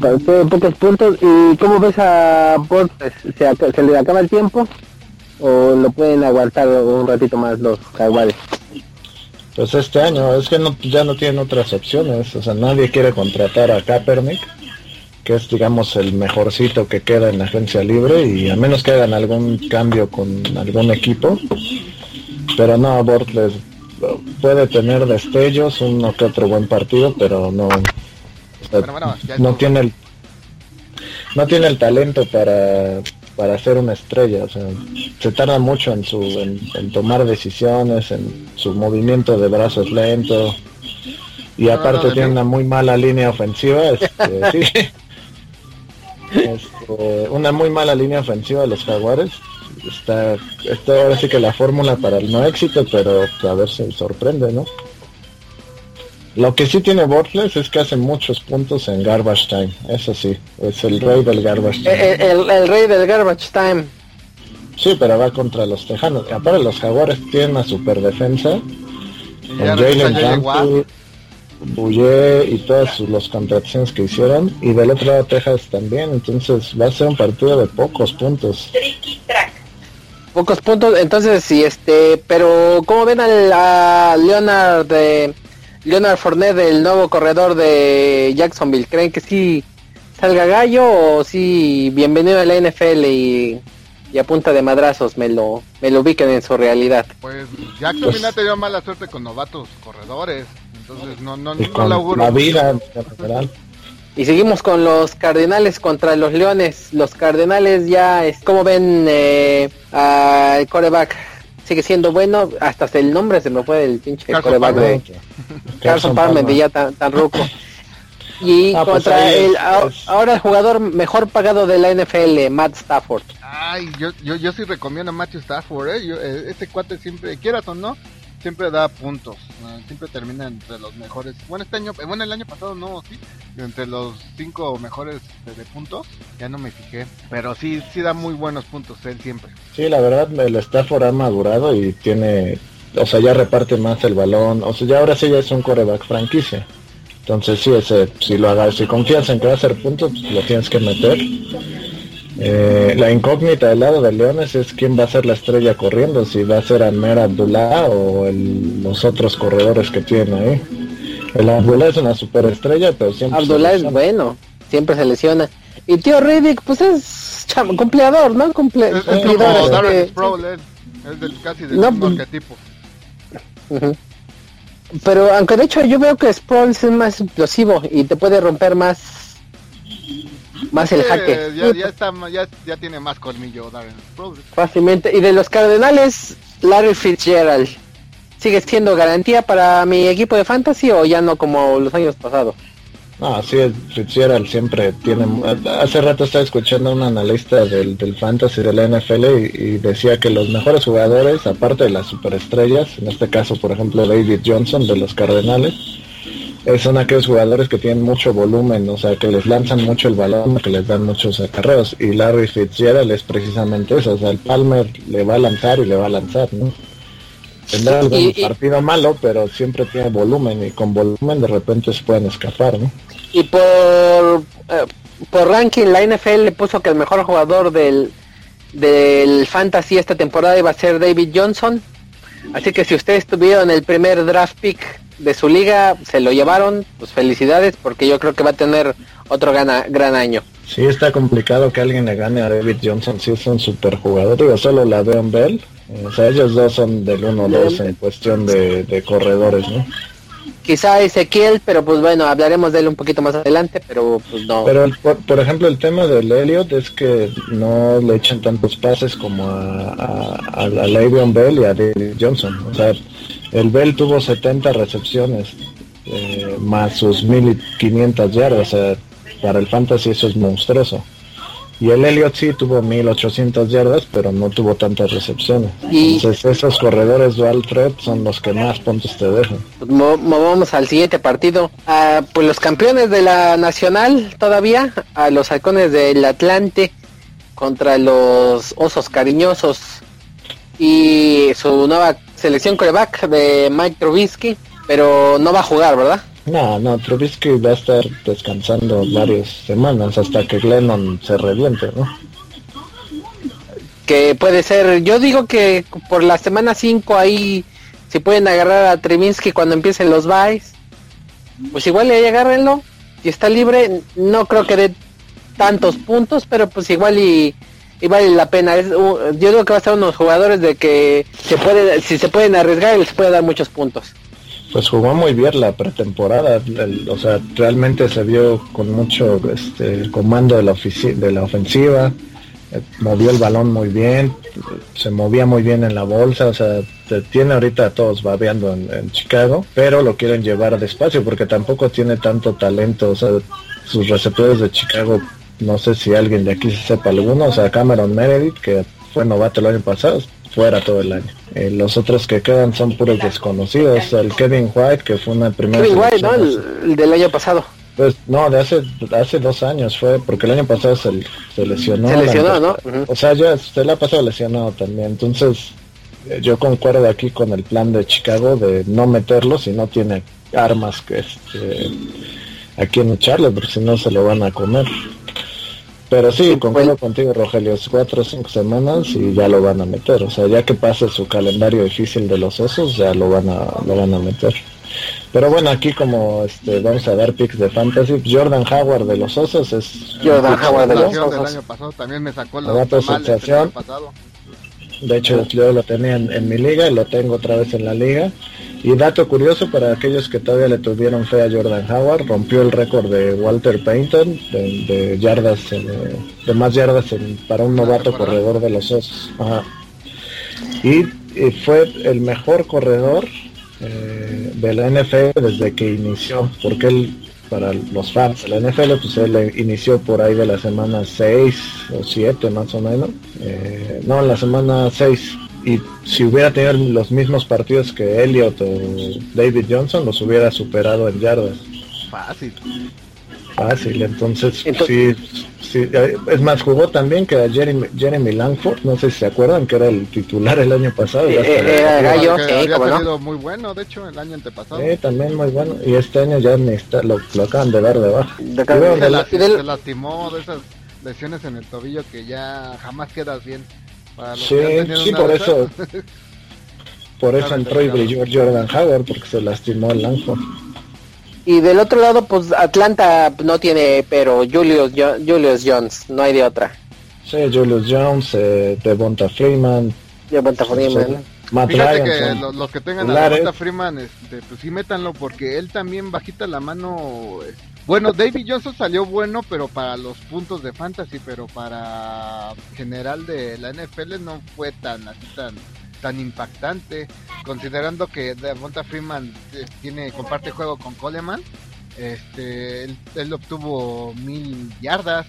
Partido de pocos puntos. ¿Y cómo ves a Bortles? ¿Se, ¿Se, le acaba el tiempo? ¿O lo pueden aguantar un ratito más los jaguares? Pues este año, es que no, ya no tienen otras opciones. O sea, nadie quiere contratar a Kaepernick, que es, digamos, el mejorcito que queda en la agencia libre. Y a menos que hagan algún cambio con algún equipo. Pero no, Bortles puede tener destellos, uno que otro buen partido, pero no no tiene el no tiene el talento para para ser una estrella, o sea, se tarda mucho en su en, tomar decisiones, en su movimiento de brazos lento. Y aparte tiene una muy mala línea ofensiva, [laughs] este, este, una muy mala línea ofensiva de los Jaguares. Está, está ahora sí que la fórmula para el no éxito, pero a ver si sorprende, ¿no? Lo que sí tiene Bortles es que hace muchos puntos en Garbage Time, eso sí, es el rey del Garbage Time. El, rey del Garbage Time. Sí, pero va contra los Tejanos. Aparte los Jaguares tienen una super defensa. Jalen Ramsey, y todas las contracciones que hicieron. Y del otro lado Texas también. Entonces va a ser un partido de pocos puntos pocos puntos, entonces sí, este, pero ¿cómo ven a, Leonard de Leonard Fournette, el nuevo corredor de Jacksonville? ¿Creen que sí salga gallo o sí bienvenido a la NFL y, y a punta de madrazos me lo me lo ubiquen en su realidad? Pues Jacksonville pues, ha tenido mala suerte con novatos corredores, entonces no no, no, La vida y seguimos con los Cardenales contra los Leones. Los Cardenales ya, es, como ven eh, al coreback? Sigue siendo bueno, hasta el nombre se me fue el pinche coreback de Carson Palmer, de ya tan, tan ruco. Y ah, pues contra el ahora el jugador mejor pagado de la NFL, Matt Stafford. Ay, yo, yo, yo sí recomiendo a Matthew Stafford, ¿eh? eh este cuate siempre, quieras o no, siempre da puntos, siempre termina entre los mejores. Bueno, este año, bueno, el año pasado no, sí, entre los cinco mejores de, puntos, ya no me fijé, pero sí, sí da muy buenos puntos él siempre. Sí, la verdad, el Stafford ha madurado y tiene, o sea, ya reparte más el balón, o sea, ya ahora sí ya es un coreback franquicia. Entonces sí, ese, si lo hagas, si confías en que va a hacer puntos, lo tienes que meter eh, la incógnita del lado de Leones es quién va a ser la estrella corriendo, si va a ser Amer Abdullah o los otros corredores que tiene ahí. El Abdullah es una superestrella, pero siempre... Abdullah es bueno, siempre se lesiona. Y tío Riddick, pues es chamo, cumpleador, ¿no? Cumple, es, cumplidor, es, es del, casi del mismo pues, arquetipo. Pero aunque de hecho yo veo que Sproul es más explosivo y te puede romper más más el jaque. Ya, ya, está, ya, ya, tiene más colmillo Darren Fácilmente. Y de los Cardenales, Larry Fitzgerald. ¿Sigue siendo garantía para mi equipo de fantasy o ya no como los años pasados? No, sí, Fitzgerald siempre tiene... Hace rato estaba escuchando a un analista del, del fantasy de la NFL y, y, decía que los mejores jugadores, aparte de las superestrellas, en este caso, por ejemplo, David Johnson de los Cardenales, son aquellos jugadores que tienen mucho volumen, o sea, que les lanzan mucho el balón, que les dan muchos acarreos. Y Larry Fitzgerald es precisamente eso, o sea, el Palmer le va a lanzar y le va a lanzar, ¿no? Tendrá algún partido malo, pero siempre tiene volumen y con volumen de repente se pueden escapar, ¿no? Y por, eh, por ranking, la NFL le puso que el mejor jugador del, del Fantasy esta temporada iba a ser David Johnson. Así que si ustedes tuvieron el primer draft pick de su liga, se lo llevaron, pues felicidades porque yo creo que va a tener otro gana, gran año. Sí, está complicado que alguien le gane a David Johnson, si es un super jugador, digo, solo la en Bell, o sea, ellos dos son del 1-2 en cuestión de, corredores, ¿no? Quizá Ezequiel, pero pues bueno, hablaremos de él un poquito más adelante, pero pues no. Pero por, ejemplo el tema del Elliot es que no le echan tantos pases como a, a, a, Bell y a David Johnson, o sea, el Bell tuvo 70 recepciones, eh, más sus 1500 yardas. Sea, para el Fantasy eso es monstruoso. Y el Elliot sí tuvo 1800 yardas, pero no tuvo tantas recepciones. Entonces esos corredores dual threat son los que más puntos te dejan. Pues vamos al siguiente partido. Ah, pues los campeones de la Nacional todavía, a los halcones del Atlante contra los osos cariñosos y su nueva selección coreback de Mike Trubisky, pero no va a jugar, ¿verdad? No, no, Trubisky va a estar descansando varias semanas hasta que Glennon se reviente, ¿no? Que puede ser, yo digo que por la semana 5 ahí si pueden agarrar a Treminsky cuando empiecen los buys, pues igual ahí agárrenlo. Y está libre, no creo que dé tantos puntos, pero pues igual y, vale la pena. Es, yo digo que va a ser unos jugadores de que se puede, si se pueden arriesgar, les puede dar muchos puntos. Pues jugó muy bien la pretemporada, o sea, realmente se vio con mucho este, comando de la, de la ofensiva, eh, movió el balón muy bien, se movía muy bien en la bolsa, o sea, tiene ahorita todos babeando en, Chicago, pero lo quieren llevar despacio porque tampoco tiene tanto talento, o sea, sus receptores de Chicago, no sé si alguien de aquí se sepa alguno, o sea, Cameron Meredith, que fue novato el año pasado, fuera todo el año. Eh, los otros que quedan son puros desconocidos, el Kevin White, que fue una primera... Kevin White, ¿no? el del año pasado. Pues no, de hace, hace dos años fue, porque el año pasado se, lesionó. Se lesionó, ¿no? O sea, ya se le ha pasado lesionado también. Entonces, eh, yo concuerdo aquí con el plan de Chicago de no meterlo si no tiene armas que este, a quien echarle, porque si no se lo van a comer. Pero sí, concuerdo contigo, Rogelio, es cuatro o cinco semanas y ya lo van a meter. O sea, ya que pase su calendario difícil de los osos, ya lo van a, lo van a meter. Pero bueno, aquí como este, vamos a dar picks de fantasy, Jordan Howard de los Osos es... Jordan Howard de los Osos. año pasado también me sacó la sensación. De hecho, yo lo tenía en, mi liga y lo tengo otra vez en la liga. Y dato curioso para aquellos que todavía le tuvieron fe a Jordan Howard, rompió el récord de Walter Payton de, yardas, de más yardas para un novato corredor de los Osos. y fue el mejor corredor eh, de la NFL desde que inició, porque él, para los fans de la NFL, pues él inició por ahí de la semana 6 o 7 más o menos, eh, no, en la semana 6, y si hubiera tenido los mismos partidos que Elliot o David Johnson, los hubiera superado en yardas. Fácil. Fácil, entonces, sí, sí, es más, jugó también que a Jeremy, Jeremy Langford, no sé si se acuerdan que era el titular el año pasado. Eh, era gallo, había muy bueno, de hecho, el año antepasado. Sí, también muy bueno, y este año ya está, lo, lo, acaban de dar de baja. se, lastimó de esas lesiones en el tobillo que ya jamás quedas bien. Sí, sí, [laughs] por eso, por eso entró y brilló Jordan Howard, porque se lastimó el Langford. Y del otro lado, pues Atlanta no tiene, pero Julius, Julius Jones, no hay de otra. Sí, Julius Jones, eh, Devonta Freeman. Devonta Freeman. Fíjate que los, que tengan a Devonta Freeman, este, pues sí métanlo, porque él también bajita la mano. Bueno, David Johnson salió bueno, pero para los puntos de fantasy, pero para general de la NFL no fue tan así tan tan impactante, considerando que Devonta Freeman eh, tiene comparte juego con Coleman. Este, él, obtuvo mil yardas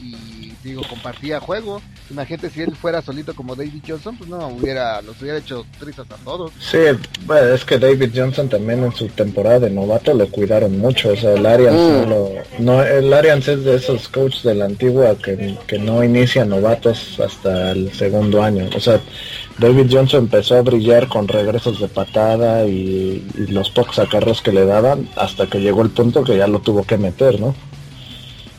y digo compartía juego. Imagínate si él fuera solito como David Johnson, pues no hubiera los hubiera hecho trizas a todos. Sí, bueno, es que David Johnson también en su temporada de novato lo cuidaron mucho, o sea, el Arians mm. no, no, el Arians es de esos coaches de la antigua que, que no inician novatos hasta el segundo año, o sea, David Johnson empezó a brillar con regresos de patada y, los pocos acarros que le daban hasta que llegó el punto que ya lo tuvo que meter, ¿no?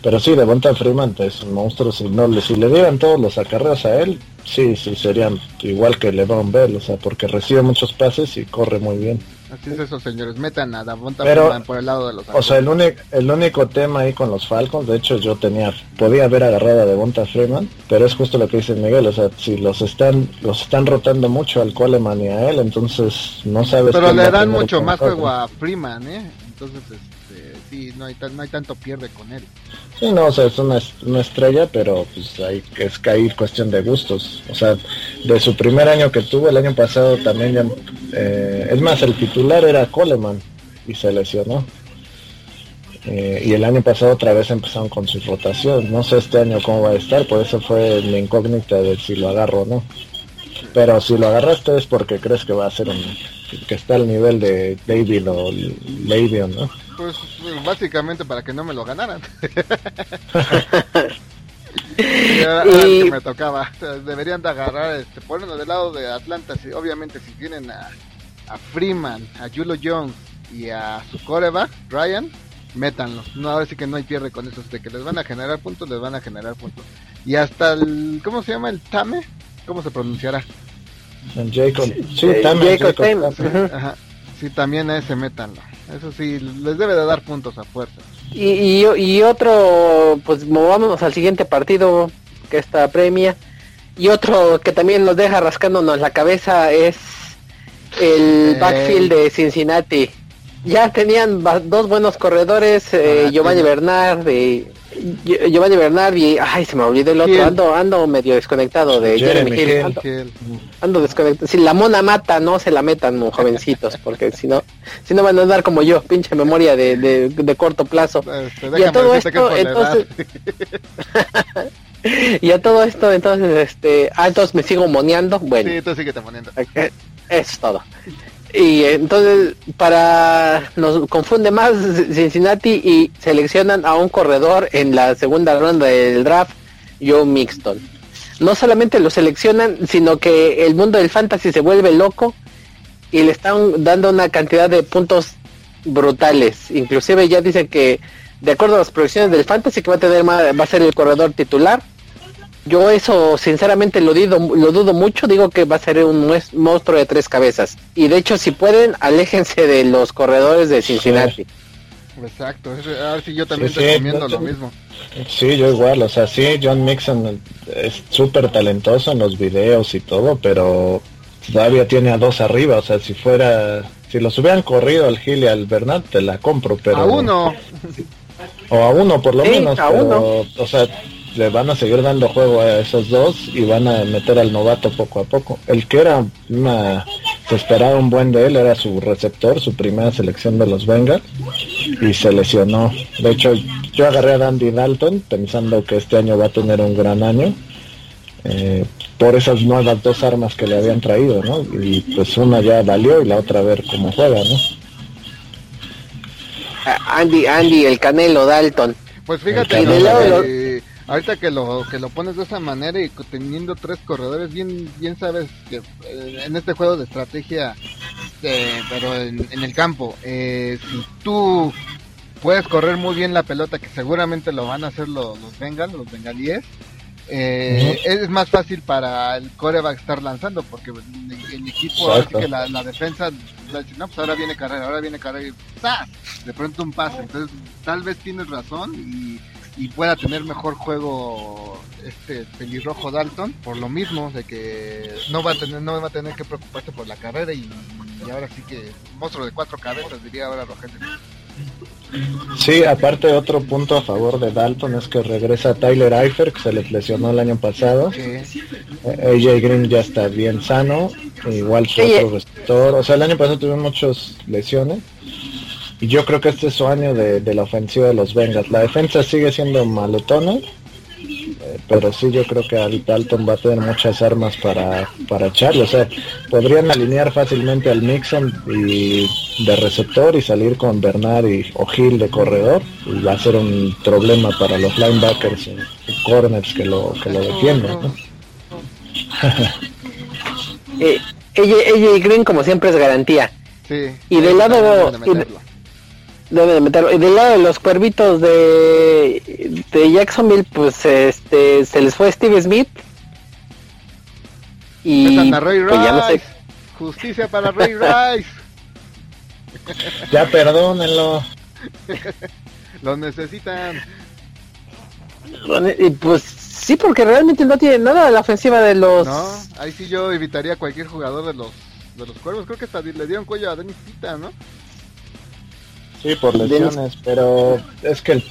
Pero sí, Devonta Freeman es un monstruo. Si, no, si le dieran todos los acarreos a él, sí, sí, serían igual que LeBron Bell, o sea, porque recibe muchos pases y corre muy bien. Así es eso, señores. Metan a Davonta Freeman por el lado de los O sea, el, el único tema ahí con los Falcons, de hecho yo tenía, podía haber agarrado a Devonta Freeman, pero es justo lo que dice Miguel, o sea, si los están los están rotando mucho al Coleman y a él, entonces no sabes... Pero le dan mucho más juego a Freeman, ¿eh? Entonces, este, sí, no hay, no hay tanto pierde con él. Sí, no, o sea, es una, estrella, pero pues hay es caer cuestión de gustos. O sea, de su primer año que tuvo, el año pasado también ya, eh, es más, el titular era Coleman y se lesionó. Eh, y el año pasado otra vez empezaron con su rotación. No sé este año cómo va a estar, por eso fue la incógnita de si lo agarro o no. Pero si lo agarraste es porque crees que va a ser un, que está al nivel de David o Le'Veon, ¿no? Pues básicamente para que no me lo ganaran. [laughs] y... me tocaba. Deberían de agarrar, este, ponerlo del lado de Atlanta. Si, obviamente si tienen a, a Freeman, a Julio Jones y a su coreback, Ryan, métanlo. No, ahora sí que no hay pierde con eso, de que les van a generar puntos, les van a generar puntos. Y hasta el, ¿cómo se llama? El Tame, ¿cómo se pronunciará? Jacob, sí, Tame, Ajá. Sí, también a ese métanlo. Eso sí, les debe de dar puntos a fuerza. Y, y, otro, pues movámonos al siguiente partido que está premia. Y otro que también nos deja rascándonos la cabeza es el eh. backfield de Cincinnati. Ya tenían dos buenos corredores, eh, Giovanni Bernard y Giovanni Bernard y ay se me olvidó el otro, ando, ando medio desconectado de Jeremy, Hill. Ando, desconectado. Si la mona mata, no se la metan jovencitos, [laughs] porque si no, si no van a andar como yo, pinche memoria de, de, corto plazo. Este, y a todo esto, entonces [laughs] y a todo esto, entonces, este, ah, entonces me sigo moneando, bueno. Sí, tú te moneando. Eso es todo. Y entonces, para nos confunde más Cincinnati y seleccionan a un corredor en la segunda ronda del draft, Joe Mixton. No solamente lo seleccionan, sino que el mundo del fantasy se vuelve loco y le están dando una cantidad de puntos brutales. Inclusive ya dicen que de acuerdo a las proyecciones del fantasy que va a tener va a ser el corredor titular yo eso sinceramente lo dudo, lo dudo mucho, digo que va a ser un monstruo de tres cabezas. Y de hecho si pueden, aléjense de los corredores de Cincinnati. Exacto, a ver si yo también estoy recomiendo lo mismo. Sí, yo igual, o sea, sí, John Mixon es súper talentoso en los videos y todo, pero todavía tiene a dos arriba, o sea, si fuera, si los hubieran corrido al Gil y al Bernat, te la compro, pero... A uno. O a uno por lo menos, a uno. o sea, le van a seguir dando juego a esos dos y van a meter al novato poco a poco. El que era una se esperaba un buen de él era su receptor, su primera selección de los Bengals y se lesionó. De hecho, yo agarré a Dandy Dalton pensando que este año va a tener un gran año. Eh, por esas nuevas dos armas que le habían traído, ¿no? Y pues una ya valió y la otra a ver cómo juega, ¿no? Andy, Andy, el Canelo Dalton. Pues fíjate, ahorita que lo que lo pones de esa manera y teniendo tres corredores bien bien sabes que eh, en este juego de estrategia eh, pero en, el campo eh, si tú puedes correr muy bien la pelota que seguramente lo van a hacer los, los Bengals los bengalíes es más fácil para el coreback estar lanzando porque el, equipo así que la, defensa no pues ahora viene carrera ahora viene carrera y de pronto un pase. Entonces tal vez tienes razón y y pueda tener mejor juego este pelirrojo Dalton por lo mismo de que no va a tener no va a tener que preocuparse por la carrera y, ahora sí que monstruo de cuatro cabezas diría ahora Rogelio Sí, aparte otro punto a favor de Dalton es que regresa Tyler Eifert que se les lesionó el año pasado. Eh, AJ Green ya está bien sano, igual su otro receptor. O sea, el año pasado tuvieron muchas lesiones yo creo que este es su año de, la ofensiva de los Bengals. La defensa sigue siendo malotona, eh, pero sí yo creo que Dalton va a tener muchas armas para, para echarlo. O sea, podrían alinear fácilmente al Mixon y de receptor y salir con Bernard y O'Hill de corredor. Y va a ser un problema para los linebackers y, corners que lo, que lo defienden. [laughs] eh, Green como siempre es garantía. Sí, y del lado debe de meterlo. Y del lado de los cuervitos de, de Jacksonville, pues este se les fue Steve Smith. Y pues, ya no sé. Justicia para Ray [laughs] Rice. ya perdónenlo. [laughs] Lo necesitan. Y pues sí, porque realmente no tiene nada de la ofensiva de los. No, ahí sí yo evitaría a cualquier jugador de los de los cuervos. Creo que hasta le dieron cuello a Denis Pita, ¿no? Sí, por lesiones, pero es que,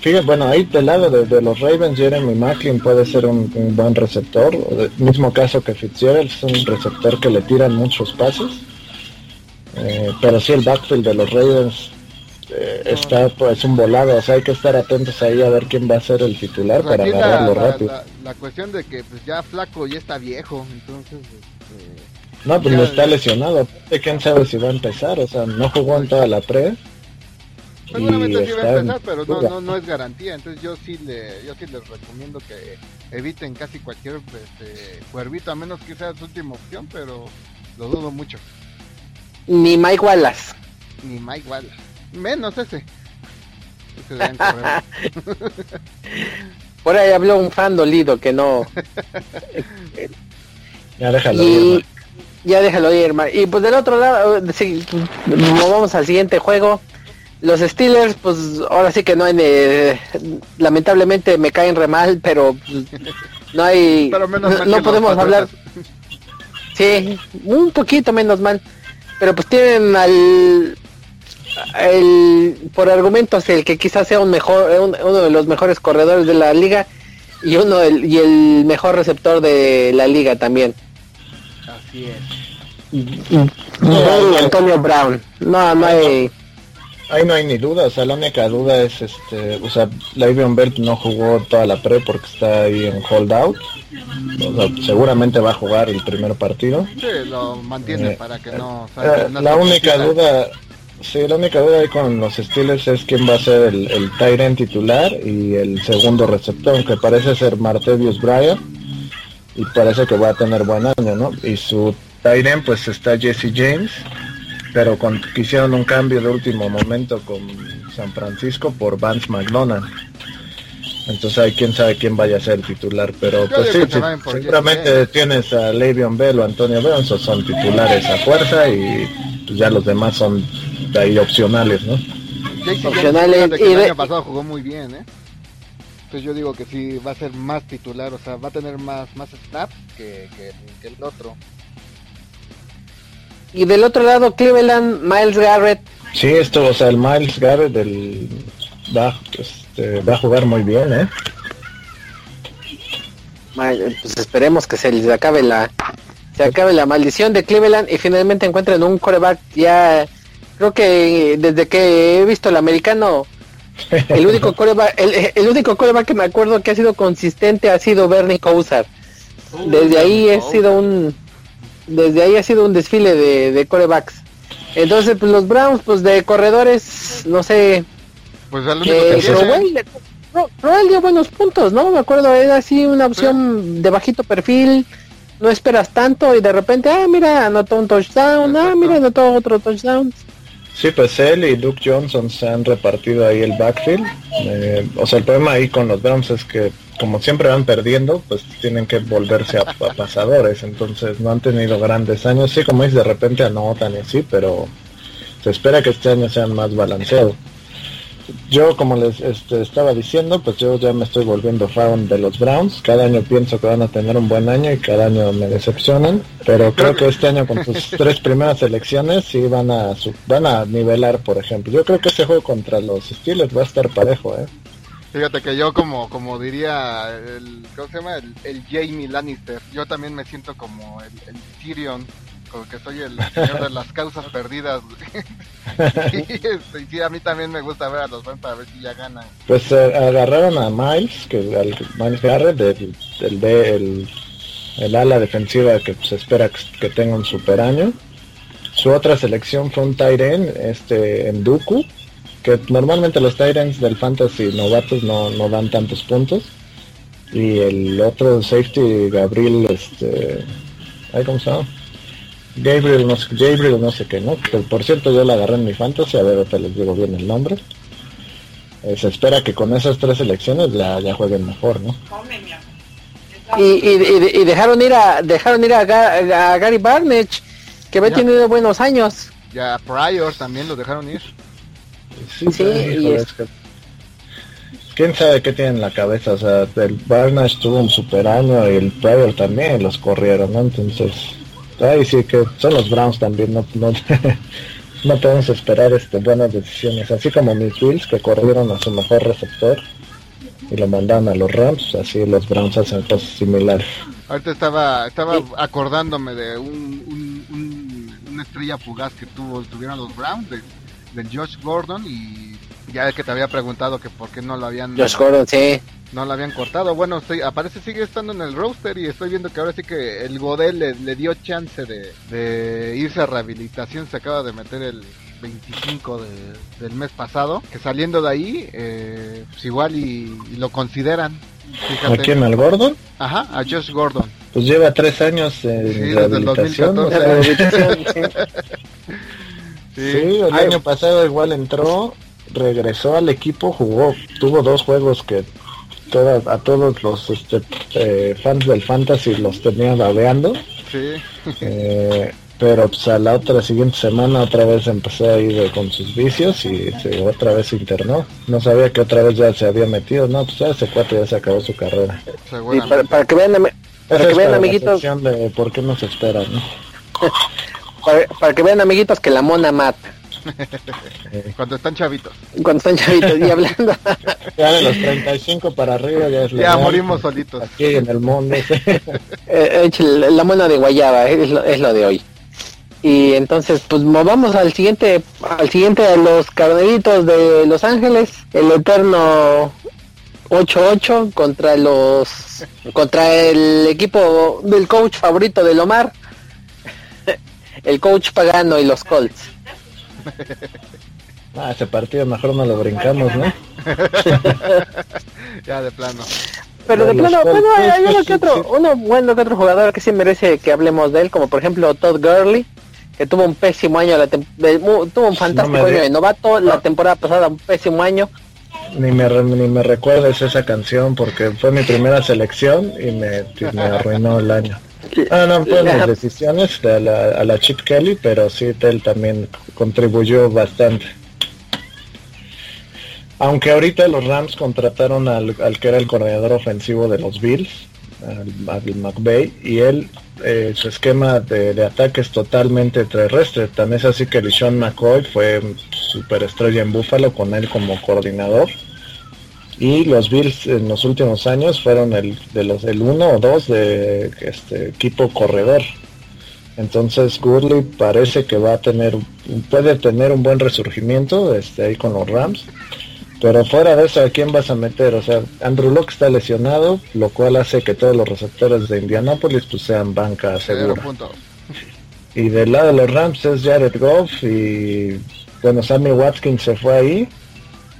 fíjate, bueno, ahí del lado de, los Ravens, Jeremy Macklin puede ser un, buen receptor, mismo caso que Fitzgerald, es un receptor que le tiran muchos pases, eh, pero sí el backfield de los Ravens eh, está pues un volado, o sea, hay que estar atentos ahí a ver quién va a ser el titular pues para agarrarlo rápido. La, cuestión de que pues ya flaco ya está viejo, entonces... Este, no, pues no está lesionado. ¿Quién sabe si va a empezar? O sea, no jugó en toda la pre. Seguramente sí va a empezar, pero no, no, no es garantía. Entonces yo sí le, yo sí les recomiendo que eviten casi cualquier este, cuervito, a menos que sea su última opción, pero lo dudo mucho. Ni Mike Wallace. ni Mike Wallace. Menos ese. [laughs] Por ahí habló un fan dolido que no. [laughs] ya déjalo ir. Ya déjalo ir, Y pues del otro lado, sí, vamos al siguiente juego. Los Steelers, pues ahora sí que no hay. lamentablemente me caen re mal, pero pues, no hay. [laughs] no, podemos hablar. Sí, un poquito menos mal. Pero pues tienen al el, por argumentos el que quizás sea un mejor uno de los mejores corredores de la liga y uno y el mejor receptor de la liga también. Así es. Antonio Brown. No, no hay Ahí no hay ni duda, o sea, la única duda es, este, o sea, Le'Veon Bell no jugó toda la pre porque está ahí en holdout. seguramente va a jugar el primer partido. Sí, lo mantiene eh, para que no... Eh, la única duda, Sí, la única duda ahí con los Steelers es quién va a ser el, el Tyrant titular y el segundo receptor, que parece ser Martevius Bryant y parece que va a tener buen año, ¿no? Y su Tyrant pues está Jesse James, pero con, hicieron un cambio de último momento con San Francisco por Vance McDonald. Entonces hay quién sabe quién vaya a ser el titular, pero pues sí, seguramente tienes a Le'Veon Bell o Antonio Brown, son titulares a fuerza y pues ya los demás son de ahí opcionales, ¿no? opcionales y el año pasado jugó muy bien, ¿eh? Entonces yo digo que sí va a ser más titular, o sea, va a tener más más snaps que, que, el otro. Y del otro lado, Cleveland, Miles Garrett. Sí, esto, o sea, el Miles Garrett del, va, este, va a jugar muy bien, ¿eh? Pues esperemos que se les acabe la se acabe la maldición de Cleveland y finalmente encuentren un coreback ya creo que desde que he visto el americano el único [laughs] coreback el, único coreback que me acuerdo que ha sido consistente ha sido Bernie Kosar desde ahí ha sido un desde ahí ha sido un desfile de, de corebacks entonces pues los Browns pues de corredores no sé pues al único que pero, él dio buenos puntos no me acuerdo era así una opción de bajito perfil no esperas tanto y de repente, ah, mira, anotó un touchdown, ah, mira, anotó otro touchdown. Sí, pues él y Duke Johnson se han repartido ahí el backfield. Eh, o sea, el problema ahí con los Browns es que como siempre van perdiendo, pues tienen que volverse a, pasadores. Entonces no han tenido grandes años. Sí, como dices, de repente anotan y así, pero se espera que este año sean más balanceados yo como les este, estaba diciendo, pues yo ya me estoy volviendo fan de los Browns. Cada año pienso que van a tener un buen año y cada año me decepcionan. Pero creo que este año con sus [laughs] tres primeras elecciones sí van a van a nivelar, por ejemplo. Yo creo que ese juego contra los Steelers va a estar parejo, ¿eh? Fíjate que yo como como diría el ¿cómo se llama? El, Jamie Lannister. Yo también me siento como el, el Tyrion que soy el señor de las causas perdidas. [laughs] Este, y, sí, a mí también me gusta ver a los Rams para ver si ya ganan. Pues eh, agarraron a Miles, que al Miles Garrett, del, el, el, ala defensiva que se espera que, tenga un super año. Su otra selección fue un Tyren, este Enduku, que normalmente los Tyrants del Fantasy novatos no, no dan tantos puntos. Y el otro safety, Gabriel, este... ¿Cómo se llama? Gabriel no sé, Gabriel no sé qué, ¿no? por cierto yo la agarré en mi fantasy, a ver te les digo bien el nombre. Eh, se espera que con esas tres elecciones la, ya jueguen mejor, ¿no? Y, y, dejaron ir a dejaron ir a, Gary Barnage, que había tenido buenos años. Ya Pryor también lo dejaron ir. Sí, quién sabe qué tiene en la cabeza, o sea, el Barnage tuvo un super año y el Pryor también los corrieron, ¿no? Entonces Ay, sí, que son los Browns también, no, no, [laughs] no podemos esperar este, buenas decisiones. Así como mis Bills que corrieron a su mejor receptor y lo mandaron a los Rams, así los Browns hacen cosas similares. Ahorita estaba, estaba acordándome de un, una estrella fugaz que tuvo, tuvieron los Browns, de, del Josh Gordon y ya que te había preguntado que por qué no lo habían... Josh Gordon, sí. No lo habían cortado. Bueno, estoy, aparece sigue estando en el roster y estoy viendo que ahora sí que el Godel le, dio chance de, irse a rehabilitación. Se acaba de meter el 25 del mes pasado. Que saliendo de ahí, eh, pues igual y, lo consideran. Fíjate. ¿A quién? ¿Al Gordon? Ajá, a Josh Gordon. Pues lleva tres años en sí, rehabilitación. [laughs] [laughs] Sí, el año pasado igual entró, regresó al equipo, jugó, tuvo dos juegos que a todos los este, eh, fans del fantasy los tenía babeando. Sí. Eh, pero pues a la otra siguiente semana otra vez empecé a ir con sus vicios y se, otra vez se internó. No sabía que otra vez ya se había metido, no, pues ese cuatro ya se acabó su carrera. Y para, que vean, para que vean amiguitos, de por qué nos esperan, ¿no? [laughs] para, que vean amiguitos que la mona mata. [laughs] Cuando están chavitos. Cuando están chavitos, y hablando. [laughs] Ya de los 35 para arriba ya es Ya morimos solitos. Aquí en el mundo. [laughs] Eh, la mona de guayaba es lo, de hoy. Y entonces, pues vamos al siguiente, al siguiente de los carneritos de Los Ángeles, el eterno 8-8 contra los, contra el equipo del coach favorito de Lomar, el coach pagano y los Colts. [laughs] Ah, ese partido mejor no lo brincamos, ¿no? [laughs] ya de plano. Pero de plano, bueno, hay uno que otro, uno bueno que otro jugador que sí merece que hablemos de él, como por ejemplo Todd Gurley, que tuvo un pésimo año, la tuvo un fantástico año de novato, la temporada pasada un pésimo año. Ni me, ni me recuerdes esa canción porque fue mi primera selección y me, me arruinó el año. Ah, no, pues las decisiones a la, a la Chip Kelly, pero sí, él también contribuyó bastante. Aunque ahorita los Rams contrataron al, que era el coordinador ofensivo de los Bills, al, McVay, y él, eh, su esquema de, ataque es totalmente terrestre. También es así que Sean McCoy fue superestrella en Buffalo con él como coordinador y los Bills en los últimos años fueron el de los el uno o dos de este equipo corredor. Entonces Gurley parece que va a tener puede tener un buen resurgimiento este ahí con los Rams. Pero fuera de eso, ¿a quién vas a meter? O sea, Andrew Locke está lesionado, lo cual hace que todos los receptores de Indianapolis pues, sean banca segura. Y del lado de los Rams es Jared Goff y bueno, Sammy Watkins se fue ahí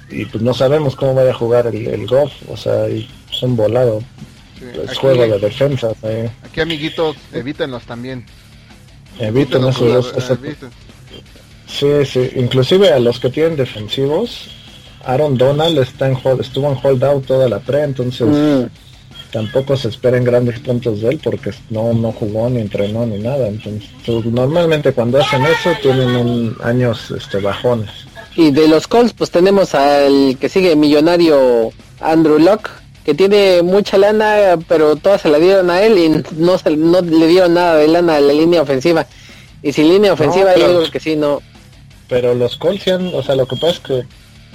y pues no sabemos cómo vaya a jugar el, el golf, o sea, es un volado. es juego de defensa. Aquí amiguitos, evítenlos también. Eviten esos Sí, sí, inclusive a los que tienen defensivos, Aaron Donald está en estuvo en holdout toda la pre, entonces mm. tampoco se esperen grandes puntos de él porque no, no jugó ni entrenó ni nada. Entonces, pues, normalmente cuando hacen eso tienen un, años este, bajones. Y de los Colts, pues tenemos al que sigue millonario Andrew Locke, que tiene mucha lana, pero todas se la dieron a él y no, se, no le dieron nada de lana a la línea ofensiva. Y sin línea ofensiva, no, que sí, no. Pero los Colts, o sea, lo que pasa es que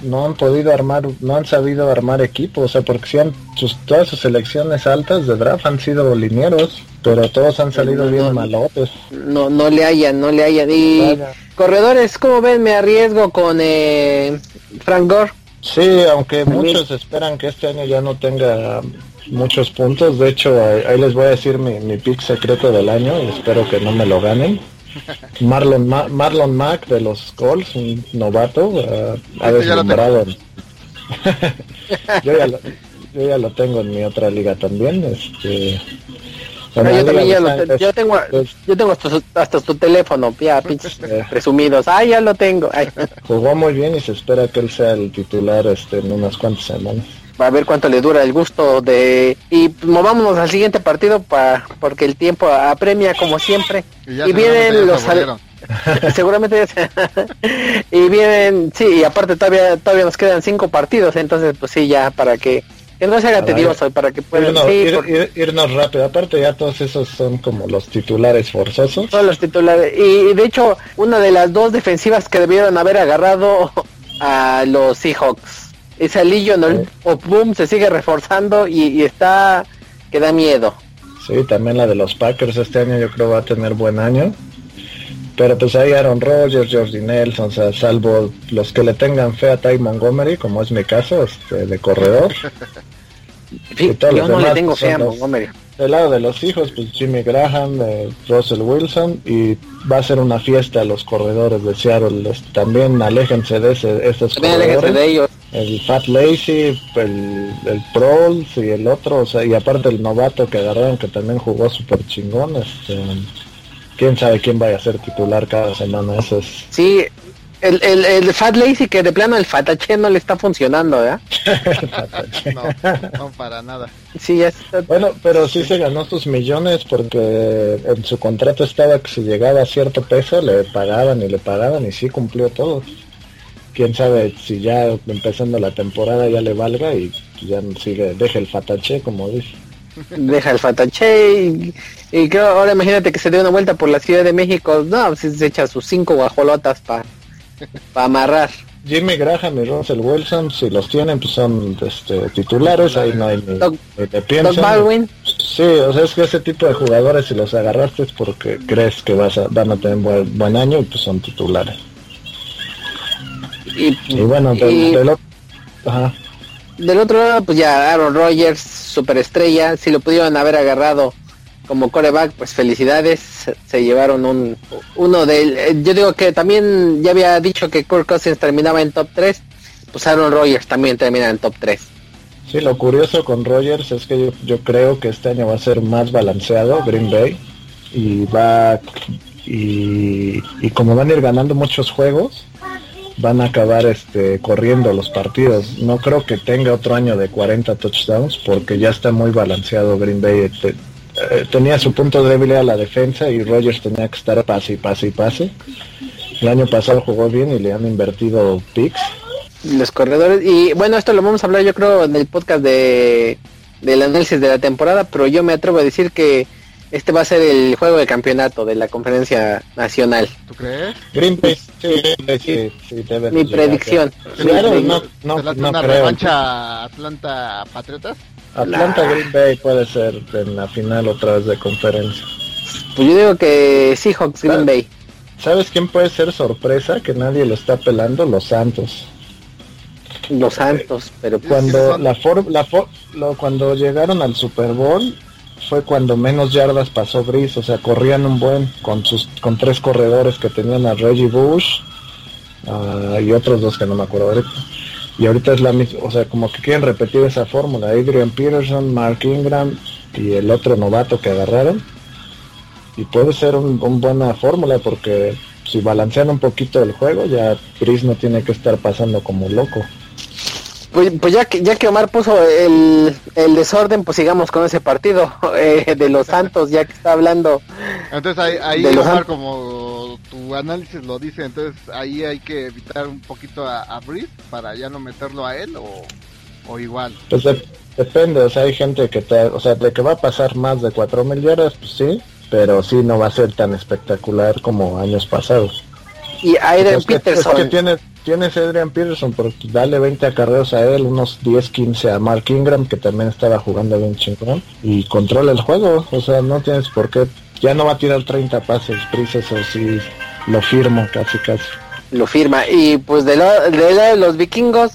no han podido armar, no han sabido armar equipo, o sea, porque si han, sus, todas sus selecciones altas de draft han sido linieros, pero todos han salido bien malotes. No, no le hayan, no le hayan. Y corredores, ¿cómo ven? Me arriesgo con eh, Frank Gore. Sí, aunque muchos esperan que este año ya no tenga muchos puntos, de hecho ahí les voy a decir mi, mi pick secreto del año y espero que no me lo ganen. Marlon, Marlon Mack de los Colts, un novato, uh, ha deslumbrado. [laughs] yo, ya lo, yo ya lo tengo en mi otra liga también. Este, yo también ya lo yo tengo, yo tengo hasta, hasta tu teléfono, ya pinches [laughs] eh. presumidos. Ah, ya lo tengo. Jugó muy bien y se espera que él sea el titular este, en unas cuantas semanas a ver cuánto le dura el gusto de y movámonos al siguiente partido para porque el tiempo apremia como siempre. Y, vienen los [laughs] seguramente [laughs] y vienen sí y aparte todavía todavía nos quedan cinco partidos entonces pues sí ya para que que no se haga tedioso para que puedan irnos, rápido. Aparte ya todos esos son como los titulares forzosos. Son los titulares. Y de hecho una de las dos defensivas que debieron haber agarrado [laughs] a los Seahawks ese Legion o Boom se sigue reforzando y, está que da miedo. Sí, también la de los Packers este año yo creo va a tener buen año. Pero pues ahí Aaron Rodgers, George Nelson, o sea, salvo los que le tengan fe a Ty Montgomery, como es mi caso, este, de corredor. [laughs] yo no le tengo fe a Montgomery. Del lado de los hijos, pues Jimmy Graham, eh, Russell Wilson, y va a ser una fiesta a los corredores de Seattle. también aléjense de ese, esos corredores. de ellos el Fat Lazy, el, el Prols y el otro, o sea, y aparte el novato que agarraron que también jugó súper chingón, este, quién sabe quién vaya a ser titular cada semana. Eso es. Sí, el, el, el Fat Lazy que de plano el Fatache no le está funcionando, ¿verdad? [laughs] no, no, para nada. Sí, es... Bueno, pero sí se ganó sus millones porque en su contrato estaba que si llegaba a cierto peso le pagaban y le pagaban y sí cumplió todo. Quién sabe si ya empezando la temporada ya le valga y ya sigue, deja el Fatache como dice. Deja el Fatache y, y creo, ahora imagínate que se dé una vuelta por la Ciudad de México, no, si se echa sus cinco guajolotas para para amarrar. Jimmy Graham y Russell Wilson, si los tienen, pues son este, titulares, ahí no hay ni, Doc, ni Doc Baldwin. Sí, o sea, es que ese tipo de jugadores, si los agarraste es porque crees que vas a, van a tener buen, buen año y pues son titulares. Y, Y bueno, del, y del otro- ajá. del otro lado, pues ya Aaron Rodgers, superestrella, si lo pudieron haber agarrado como coreback, pues felicidades, se- llevaron un uno del, eh, yo digo que también ya había dicho que Kirk Cousins terminaba en top 3, pues Aaron Rodgers también termina en top 3. Sí, lo curioso con Rogers es que yo, creo que este año va a ser más balanceado Green Bay y va y, como van a ir ganando muchos juegos van a acabar este corriendo los partidos. No creo que tenga otro año de 40 touchdowns porque ya está muy balanceado Green Bay. Te- eh, tenía su punto débil a la defensa y Rogers tenía que estar pase y pase y pase. El año pasado jugó bien y le han invertido picks. los corredores y bueno esto lo vamos a hablar yo creo en el podcast de del análisis de la temporada pero yo me atrevo a decir que este va a ser el juego de campeonato de la conferencia nacional ¿Tú crees? Green Bay, sí, sí, sí, debe de mi predicción Claro, no, no, ¿Se late no una creo. revancha Atlanta Patriotas? Atlanta Green Bay puede ser en la final otra vez de conferencia. pues yo digo que Seahawks Green. Bay ¿Sabes quién puede ser sorpresa? Que nadie lo está pelando, los Santos. los Santos pero pues, Cuando la for, la for- lo- cuando llegaron al Super Bowl fue cuando menos yardas pasó Brice, o sea, corrían un buen con sus con tres corredores que tenían a Reggie Bush ah, y otros dos que no me acuerdo ahorita. Y ahorita es la misma, o sea, como que quieren repetir esa fórmula. Adrian Peterson, Mark Ingram y el otro novato que agarraron. Y puede ser un, un buena fórmula porque si balancean un poquito el juego, ya Brice no tiene que estar pasando como loco. Pues, pues ya que ya que Omar puso el, el desorden, pues sigamos con ese partido [laughs] eh, de los Santos, ya que está hablando. Entonces ahí, ahí De los Omar, como tu análisis lo dice, entonces ahí hay que evitar un poquito a, a Breeze para ya no meterlo a él o, o igual. Pues de- depende, o sea, hay gente que te, o sea, de que va a pasar más de 4.000 yardas, pues sí, pero sí no va a ser tan espectacular como años pasados. Y Aiden es que, es Peterson. que tiene, tienes a Adrian Peterson, pero dale 20 acarreos a él, unos 10, 15 a Mark Ingram, que también estaba jugando bien chingón, y controla el juego, o sea, no tienes por qué, ya no va a tirar 30 pases, Brice, eso sí, lo firmo casi casi. lo firma. Y pues de lado de, lado de los vikingos,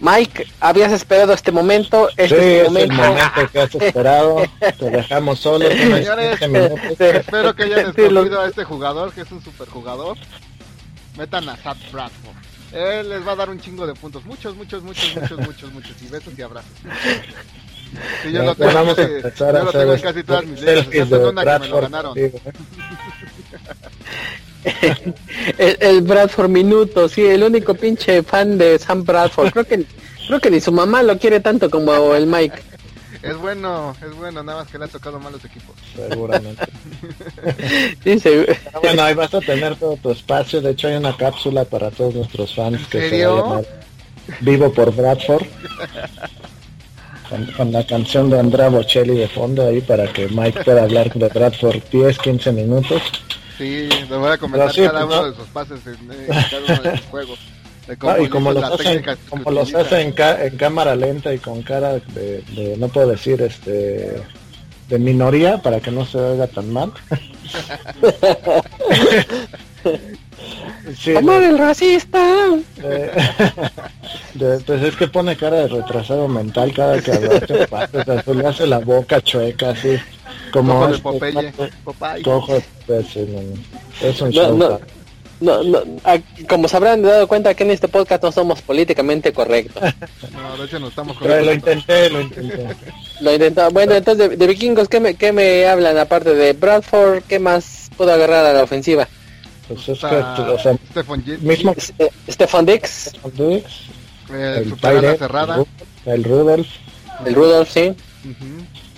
Mike, habías esperado este momento, este sí, es el momento. momento que has esperado, te dejamos solos unos Señores, 15 minutos. Espero que hayan [laughs] escogido a este jugador, que es un superjugador. Metan a Sat Bradford. Él les va a dar un chingo de puntos. Muchos, muchos, muchos, muchos, muchos, muchos. Y besos y abrazos. Sí, yo ya tengo, vamos a casi- empezar yo a lo hacer tengo en este- casi todas mis ligas, de una que me lo Bradford ganaron. ¿eh? [laughs] el, el Bradford Minuto, sí, el único pinche fan de Sam Bradford. Creo que creo que ni su mamá lo quiere tanto como el Mike. Es bueno, es bueno, nada más que le ha tocado malos equipos. Seguramente. [laughs] Dice, Pero bueno, ahí vas a tener todo tu espacio. De hecho, hay una cápsula para todos nuestros fans ¿En que se va a llamar Vivo por Bradford. [laughs] Con, con la canción de Andrea Bocelli de fondo ahí para que Mike pueda hablar de Bradford 10, 15 minutos. Sí, le voy a comentar sí, cada pues, uno no. de sus pases en, cada uno de sus juegos. Ah, y como los la hace, técnica que como los hace en, ca- en cámara lenta y con cara de, de- no puedo decir, este de minoría para que no se oiga tan mal. [laughs] [laughs] sí, Omar el racista. Eh, [laughs] de- pues es que pone cara de retrasado mental cada que habla, este pato, o sea, se le hace la boca chueca así, como de este, Popeye. cojo de- pues, sí, no, no. es un No, show. no. No, no, como se habrán dado cuenta que en este podcast no somos políticamente correctos. [laughs] No, de hecho no estamos con Pero lo intenté, lo intenté. [laughs] Lo intentaba. Bueno, entonces de, de vikingos, ¿qué me, ¿qué me hablan aparte de Bradford? ¿Qué más pudo agarrar a la ofensiva. Pues es que, o sea, Stefan mismo Eh, Stefan Dix, Dix, el Tyrell, cerrada. el Rudolph, el Rudolph, sí.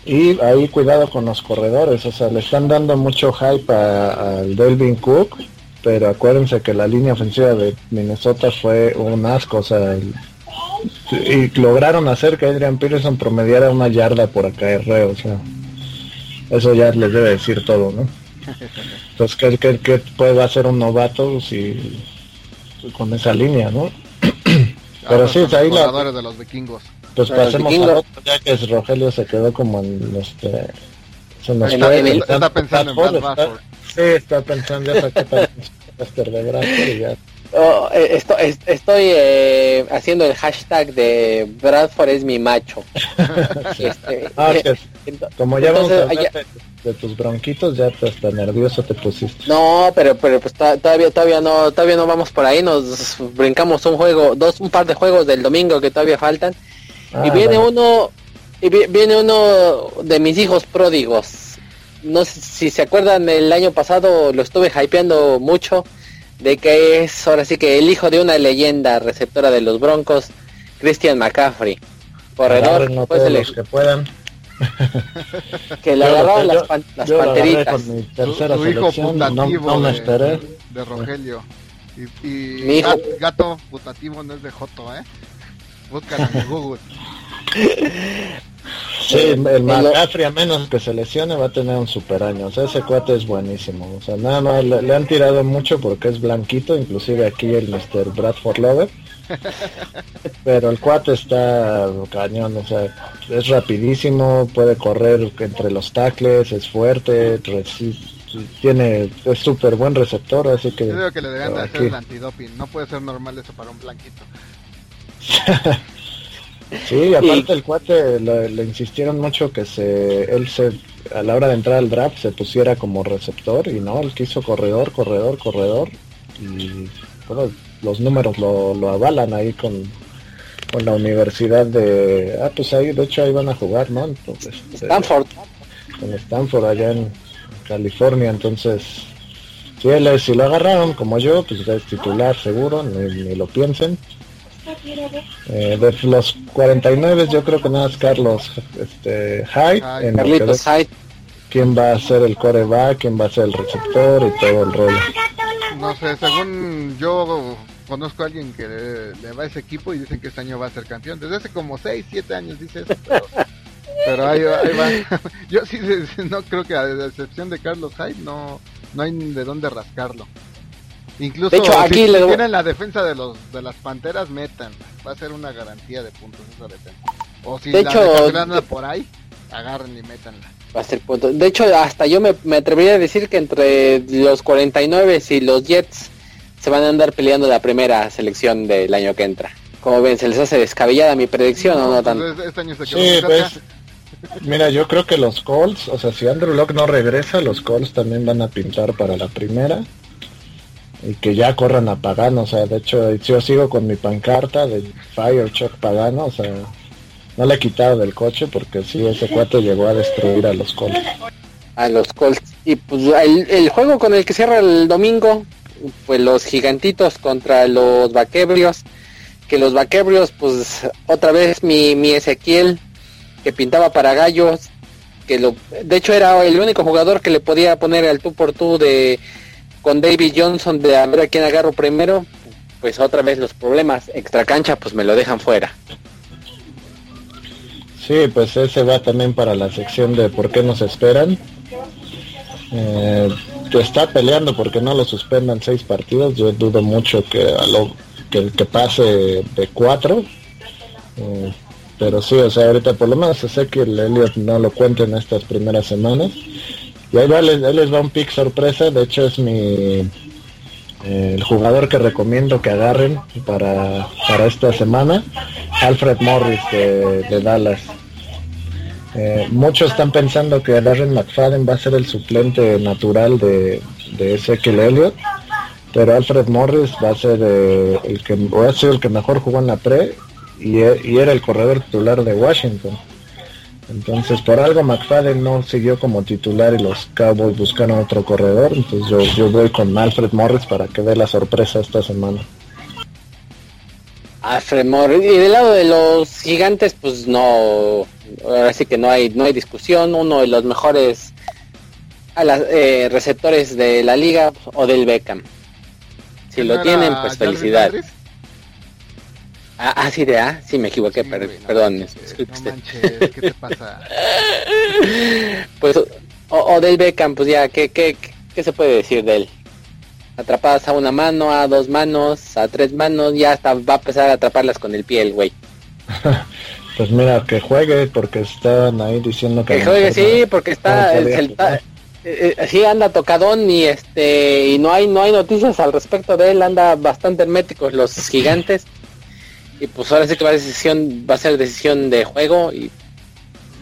Y ahí cuidado con los corredores, o sea, le están dando mucho hype a- al Delvin Cook, pero acuérdense que la línea ofensiva de Minnesota fue un asco, o sea, el- y lograron hacer que Adrian Peterson promediara una yarda por acarreo, o sea, eso ya les debe decir todo, ¿no? Entonces, [laughs] ¿qué, qué, qué puede hacer un novato si con esa línea, no? [clears throat] Pero Ahora sí, son los ahí la- jugadores de los vikingos. Pues Pero el pasemos vikingo- a otro, ya que Rogelio se quedó como en este... Se nos fue el- pensando- está pensando en Brad está-. Sí, está pensando, ya sacó para [laughs] Lester de Bradford y ya. Oh, eh, esto- es- estoy eh, haciendo el hashtag de Bradford es mi macho. [laughs] Este, Ah, que ento- como ya vamos a hablar de, tus bronquitos, ya te hasta nervioso te pusiste. No, pero pero pues to- todavía todavía no todavía no vamos por ahí, nos brincamos un juego, dos un par de juegos del domingo que todavía faltan Ah, y viene bueno. uno y vi- viene uno de mis hijos pródigos. No sé si se acuerdan el año pasado lo estuve hypeando mucho de que es ahora sí que el hijo de una leyenda receptora de los Broncos, Christian McCaffrey. Corredor, Agárrenlo pues el- los que puedan. [laughs] que le agarraron yo- las, pan- las yo panteritas. con mi su hijo no, putativo no me de, esperé. de Rogelio. Y, y Mi hijo. gat- gato putativo no es de Joto, ¿eh? Búscalo en [laughs] Google. Sí, el McCaffrey a menos que se lesione va a tener un super año. O sea, ese cuate es buenísimo. O sea, nada más le, le han tirado mucho porque es blanquito, inclusive aquí el Mr. Bradford Lover. [laughs] Pero el cuate está cañón, o sea, es rapidísimo, puede correr entre los tacles, es fuerte, tiene es súper buen receptor, así que Yo digo que le deberían de hacer aquí. el antidoping. No puede ser normal eso para un blanquito. [laughs] Sí, aparte el cuate le, le insistieron mucho que se él se a la hora de entrar al draft se pusiera como receptor y no, él quiso corredor, corredor, corredor y bueno, los números lo, lo avalan ahí con, con la universidad de ah pues ahí de hecho ahí van a jugar, ¿no? Entonces, este, Stanford. con Stanford allá en California, entonces si él es- si lo agarraron como yo, pues es titular seguro, ni, ni lo piensen. Eh, de los 49 yo creo que nada más Carlos este, Hyde, en Carlitos de Hyde. quién va a ser el coreback, quién va a ser el receptor y todo el rollo. No sé, según yo conozco a alguien que le, le va a ese equipo y dicen que este año va a ser campeón. Desde hace como 6, 7 años dice eso. Pero, pero ahí, va- ahí va. [laughs] Yo sí, no creo que a excepción de Carlos Hyde no, no hay de dónde rascarlo. Incluso De hecho, si- aquí si, le- tienen la defensa de los de las panteras, metan. Va a ser una garantía de puntos esa defensa. O si De la hecho, por ahí, agarren y métanla. Va a ser punto. De hecho, hasta yo me, me atrevería a decir que entre los 49 y los Jets se van a andar peleando la primera selección del año que entra. Como ven, ¿se les hace descabellada mi predicción o no pues tanto? este- año se quedó Sí, muy cerca. pues mira, yo creo que los Colts, o sea, si Andrew Locke no regresa, los Colts también van a pintar para la primera y que ya corran a Pagano, o sea, de hecho yo sigo con mi pancarta de Fire Chuck Pagano, o sea, no le he quitado del coche porque sí, ese cuate llegó a destruir a los Colts. A los Colts. Y pues el, juego con el que cierra el domingo, pues los gigantitos contra los vaquebrios. Que los vaquebrios, pues otra vez mi, mi Ezequiel, que pintaba para gallos. Que lo, de hecho era el único jugador que le podía poner al tú por tú de con David Johnson de a ver a quién agarro primero. Pues otra vez los problemas extra cancha, pues me lo dejan fuera. Sí, pues ese va también para la sección de por qué nos esperan. Eh, está peleando porque no lo suspendan seis partidos. Yo dudo mucho que lo que, que pase de cuatro. Eh, pero sí, o sea, ahorita por lo menos sé que el Elliot no lo cuenta en estas primeras semanas. Y ahí, va, les, ahí les va un pick sorpresa. De hecho es mi eh, el jugador que recomiendo que agarren para, para esta semana. Alfred Morris de, Dallas. Eh, muchos están pensando que Darren McFadden va a ser el suplente natural de, de Ezekiel Elliott, pero Alfred Morris va a ser eh, el que va a ser el que mejor jugó en la pre y era el corredor titular de Washington. Entonces, por algo McFadden no siguió como titular y los Cowboys buscaron otro corredor. Entonces, yo, yo voy con Alfred Morris para que dé la sorpresa esta semana. Alfred Morris. Y del lado de los gigantes, pues no. Ahora sí que no hay, no hay discusión. Uno de los mejores a las, eh, receptores de la liga o del Beckham. Si lo tienen, pues felicidades. Ah, ah, sí, de A, sí me equivoqué, perdón. No manches, ¿qué te pasa? [laughs] pues, o, del Beckham, pues ya, ¿qué, qué, ¿qué se puede decir de él? Atrapadas a una mano, a dos manos, a tres manos, ya hasta va a empezar a atraparlas con el pie el güey. [laughs] pues mira, que juegue porque están ahí diciendo que... Que juegue, sí, porque está... el, eh, eh, sí anda tocadón y este y no hay no hay noticias al respecto de él anda bastante herméticos los gigantes y pues ahora sí que va a decisión va a ser decisión de juego y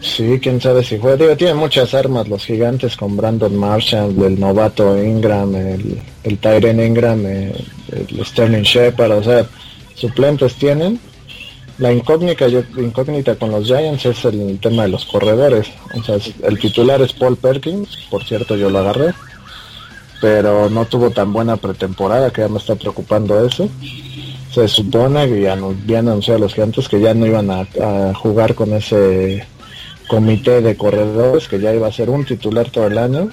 sí quién sabe si juega digo tiene muchas armas los gigantes con Brandon Marshall el novato Ingram el, el Tyren Ingram el, el Sterling Shepard o sea suplentes tienen la incógnita, yo, incógnita con los Giants es el tema de los corredores. O sea, el titular es Paul Perkins, por cierto yo lo agarré, pero no tuvo tan buena pretemporada que ya me está preocupando eso. Se supone que ya habían anunciado los gigantes que ya no iban a, a jugar con ese comité de corredores, que ya iba a ser un titular todo el año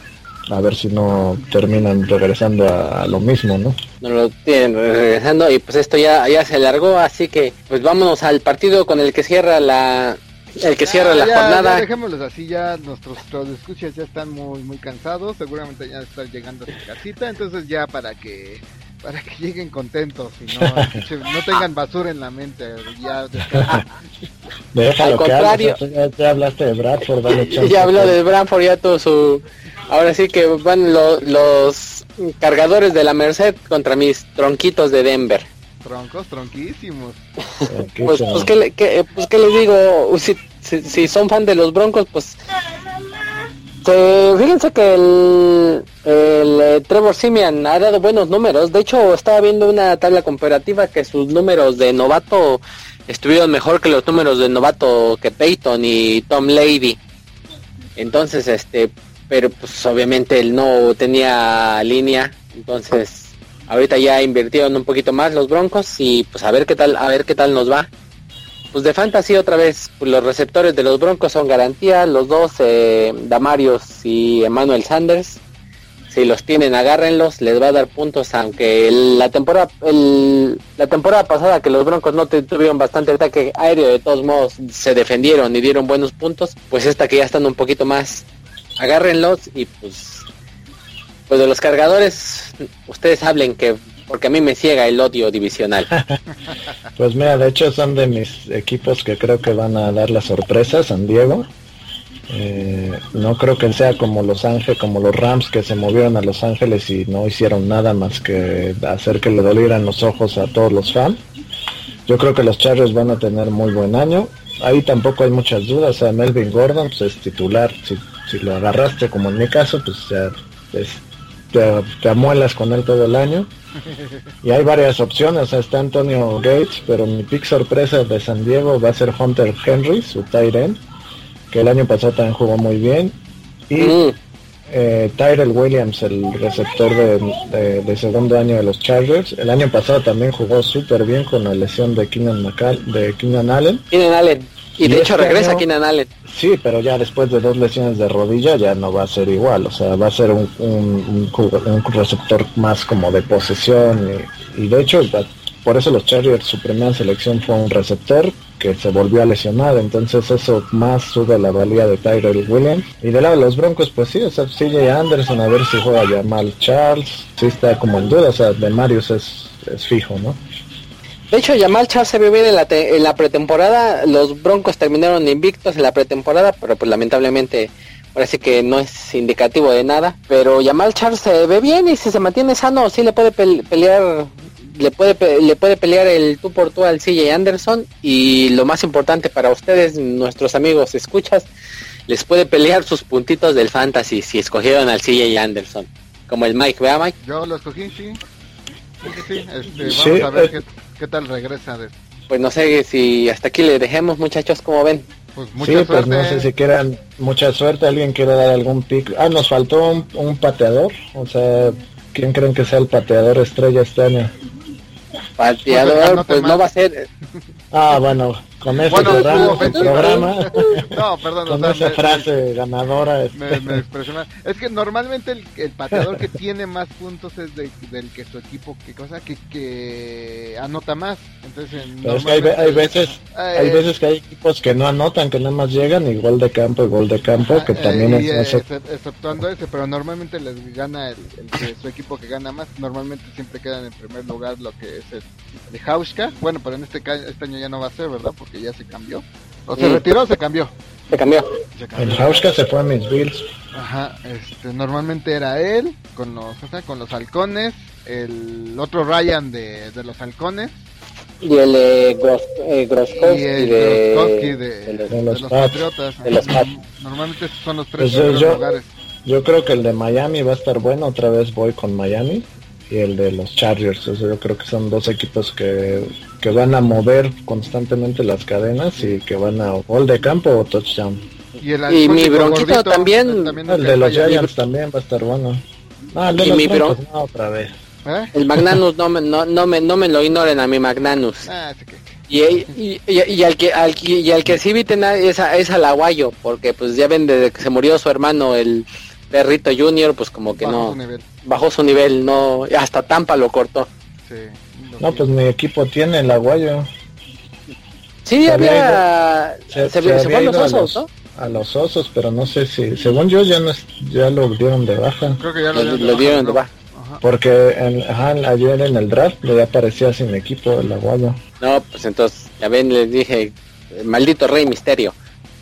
a ver si no terminan regresando a, lo mismo, ¿no? No lo tienen regresando y pues esto ya, ya se alargó, así que pues vámonos al partido con el que cierra la el que cierra la jornada. Ya dejémoslos así, ya nuestros escuchas ya están muy muy cansados, seguramente ya están llegando a su casita, entonces ya para que para que lleguen contentos y no, [laughs] no tengan basura en la mente. Ya [laughs] Al contrario, ya, hablaste de Bradford, [laughs] Ya habló de Bradford, ya todo su Ahora sí que van los cargadores de la Merced contra mis tronquitos de Denver. Troncos, tronquísimos. pues, pues, ¿qué, pues, ¿qué les digo? Si, si, son fan de los Broncos, pues... fíjense que el, el eh, Trevor Simian ha dado buenos números. De hecho, estaba viendo una tabla comparativa que sus números de novato estuvieron mejor que los números de novato que Peyton y Tom Lady. Entonces, este, pero pues obviamente él no tenía línea, entonces ahorita ya invirtieron un poquito más los Broncos y pues a ver qué tal, a ver qué tal nos va. Pues de fantasy otra vez, los receptores de los Broncos son garantía, los dos eh, Damarios y Emmanuel Sanders. Si los tienen, agárrenlos, les va a dar puntos, aunque la temporada la temporada pasada que los Broncos no tuvieron bastante ataque aéreo, de todos modos se defendieron y dieron buenos puntos, pues esta que ya están un poquito más agárrenlos y pues pues de los cargadores ustedes hablen que porque a mí me ciega el odio divisional. [laughs] pues mira, de hecho son de mis equipos que creo que van a dar la sorpresa, San Diego. Eh, no creo que sea como Los Ángeles, como los Rams que se movieron a Los Ángeles y no hicieron nada más que hacer que le dolieran los ojos a todos los fans. Yo creo que los Chargers van a tener muy buen año. Ahí tampoco hay muchas dudas. O sea, Melvin Gordon pues, es titular. Si lo agarraste como en mi caso, pues ya te, amuelas con él todo el año. Y hay varias opciones, está Antonio Gates, pero mi pick sorpresa de San Diego va a ser Hunter Henry, su tight end, que el año pasado también jugó muy bien. Y mm. eh, Tyrell Williams, el receptor de, segundo año de los Chargers, el año pasado también jugó súper bien con la lesión de Keenan, de Keenan Allen. Keenan Allen. Y, de hecho este regresa año, Keenan Allen. Sí, pero ya después de dos lesiones de rodilla ya no va a ser igual. O sea, va a ser un, un, receptor más como de posesión. Y, de hecho, por eso los Chargers, su primera selección fue un receptor que se volvió a lesionar. Entonces eso más sube la valía de Tyrell Williams. Y de lado de los Broncos, pues sí, o sea, CJ Anderson a ver si juega Jamal Charles. Sí está como en duda. O sea, de Marius es, es fijo, ¿no? De hecho, Yamal Charles se vio bien en la, en la pretemporada. Los Broncos terminaron invictos en la pretemporada, pero pues lamentablemente parece que no es indicativo de nada. Pero Yamal Charles se ve bien y si se mantiene sano, sí le puede pelear le puede le puede pelear el tú por tú al CJ Anderson y lo más importante para ustedes, nuestros amigos escuchas, les puede pelear sus puntitos del fantasy si escogieron al CJ Anderson, como el Mike, ¿vea Mike? Yo lo escogí, sí. Sí, este, vamos a ver eh, qué ¿Qué tal regresa? De... Pues no sé si hasta aquí le dejemos, muchachos, como ven. Pues Sí, mucha pues suerte. no sé si quieran mucha suerte, alguien quiere dar algún pick. Ah, nos faltó un, un pateador, o sea, ¿quién creen que sea el pateador estrella este año? Pateador, no te pues no va a ser. Ah, bueno, con ese Bueno, programa, ofensivo. programa, [laughs] No, perdón, con o sea, esa me- frase ganadora, este, Me, me. Es que normalmente el, el pateador que tiene más puntos es de- del que su equipo, que cosa, que, que anota más. Entonces, es que hay, hay veces, hay Eh, veces que hay equipos que no anotan, que nada más llegan y gol de campo y gol de campo, que también eh, y, es eh, exceptuando ese, pero normalmente les gana el, el que su equipo que gana más. Normalmente siempre quedan en primer lugar lo que es el de Hauschka. Bueno, pero en este, este año ya no va a ser, ¿verdad? Porque ya se cambió. O se Mm. retiró o se cambió. Se cambió. Se El cambió. Hauschka se fue a mis Bills. Ajá, este, normalmente era él con los, o sea, con los halcones, el otro Ryan de, de los halcones Y el eh, Gros, eh, Groskowski y el de, Gronkowski de, de los- de de los. Patriotas. Los. Normalmente esos son los tres Pues yo- lugares. Yo creo que el de Miami va a estar bueno, otra vez voy con Miami. Y el de los Chargers, o sea, yo creo que son dos equipos que, que van a mover constantemente las cadenas y que van a gol de campo o touchdown. Y, el Y mi bronquito gordito, también- El de los. Giants también va a estar bueno. Ah, el de Y los mi bro- Broncos, no, otra vez. ¿Eh? El Magnanus, no me, no, no, me, no me lo ignoren a mi Magnanus. Ah, sí que- Y, y, y, y al que al, que- y al que sí vi tener es, a- es al aguayo, porque pues ya ven desde que se murió su hermano el perrito Junior, pues como que no su nivel. bajó su nivel, no hasta Tampa lo cortó. Sí, No, pues mi equipo tiene el aguayo. Sí, Se había se, se, había fue a los osos, ¿no? a los osos, pero no sé si, según yo ya no es- ya lo dieron de baja. creo que ya lo, Lo, dieron de lo baja, dieron ¿no? de baja. Porque en, ajá, ayer en el draft le aparecía sin equipo el aguayo. No, pues entonces, ya ven, les dije, maldito Rey Misterio,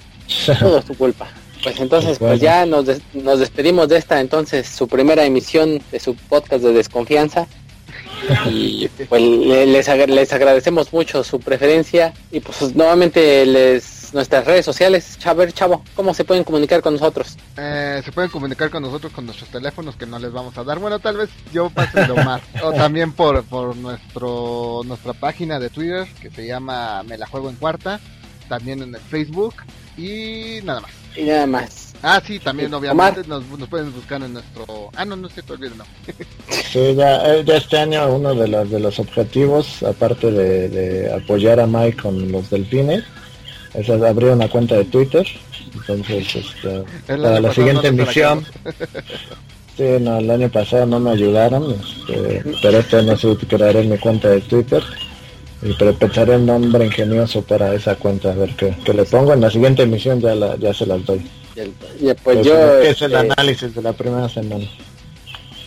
[laughs] todo es tu culpa. Pues entonces, Bueno. pues ya nos, des- nos despedimos de esta, entonces, su primera emisión de su podcast de desconfianza. Y pues le- les, agra- les agradecemos mucho su preferencia y pues nuevamente les nuestras redes sociales, Chaver Chavo, ¿cómo se pueden comunicar con nosotros? Eh, se pueden comunicar con nosotros con nuestros teléfonos que no les vamos a dar. Bueno, tal vez yo pase lo más. [laughs] o también por, por nuestro nuestra página de Twitter que se llama Me la juego en cuarta. También en el Facebook y nada más. Y nada más. Ah, sí, también Sí, obviamente nos, nos pueden buscar en nuestro... Ah, no, no es cierto, olvídenlo. [laughs] Sí, ya, eh, ya este año uno de los, de los objetivos, aparte de, de apoyar a Mike con los delfines, es abrir una cuenta de Twitter. Entonces, este, para la siguiente no emisión, [laughs] sí, no, el año pasado no me ayudaron, este, pero este año sí crearé mi cuenta de Twitter. Y pensaré un nombre ingenioso para esa cuenta, a ver qué, qué le pongo. En la siguiente emisión ya, la, ya se las doy. Y pues Que yo es- que es el este, análisis de la primera semana.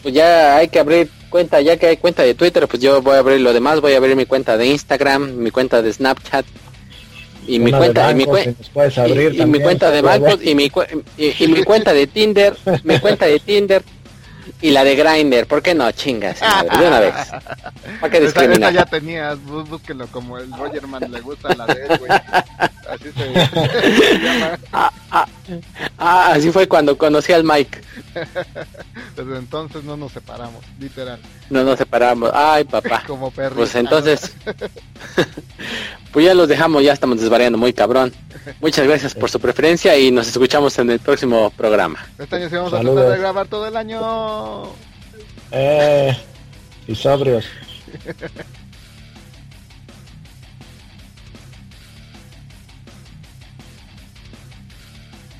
pues ya hay que abrir cuenta, ya que hay cuenta de Twitter, pues yo voy a abrir lo demás, voy a abrir mi cuenta de Instagram, mi cuenta de Snapchat y mi Una cuenta y mi, cuen- y- abrir y mi cuenta de bancos y mi y, y mi cuenta de Tinder, mi cuenta de Tinder y la de Grinder, ¿por qué no chingas? de una vez. ¿Para qué Esa, esa discriminar? ya tenías, bú- búsquenlo como el Rogerman le gusta la de él, güey. Así se, se [laughs] llama. Ah, ah, así fue cuando conocí al Mike. [laughs] Desde entonces no nos separamos, literal. No nos separamos. Ay, papá. [laughs] Como perros. Pues entonces, [laughs] pues ya los dejamos, ya estamos desvariando muy cabrón. Muchas gracias por su preferencia y nos escuchamos en el próximo programa. Este año sí vamos a tratar de grabar todo el año. Eh, y sobrios.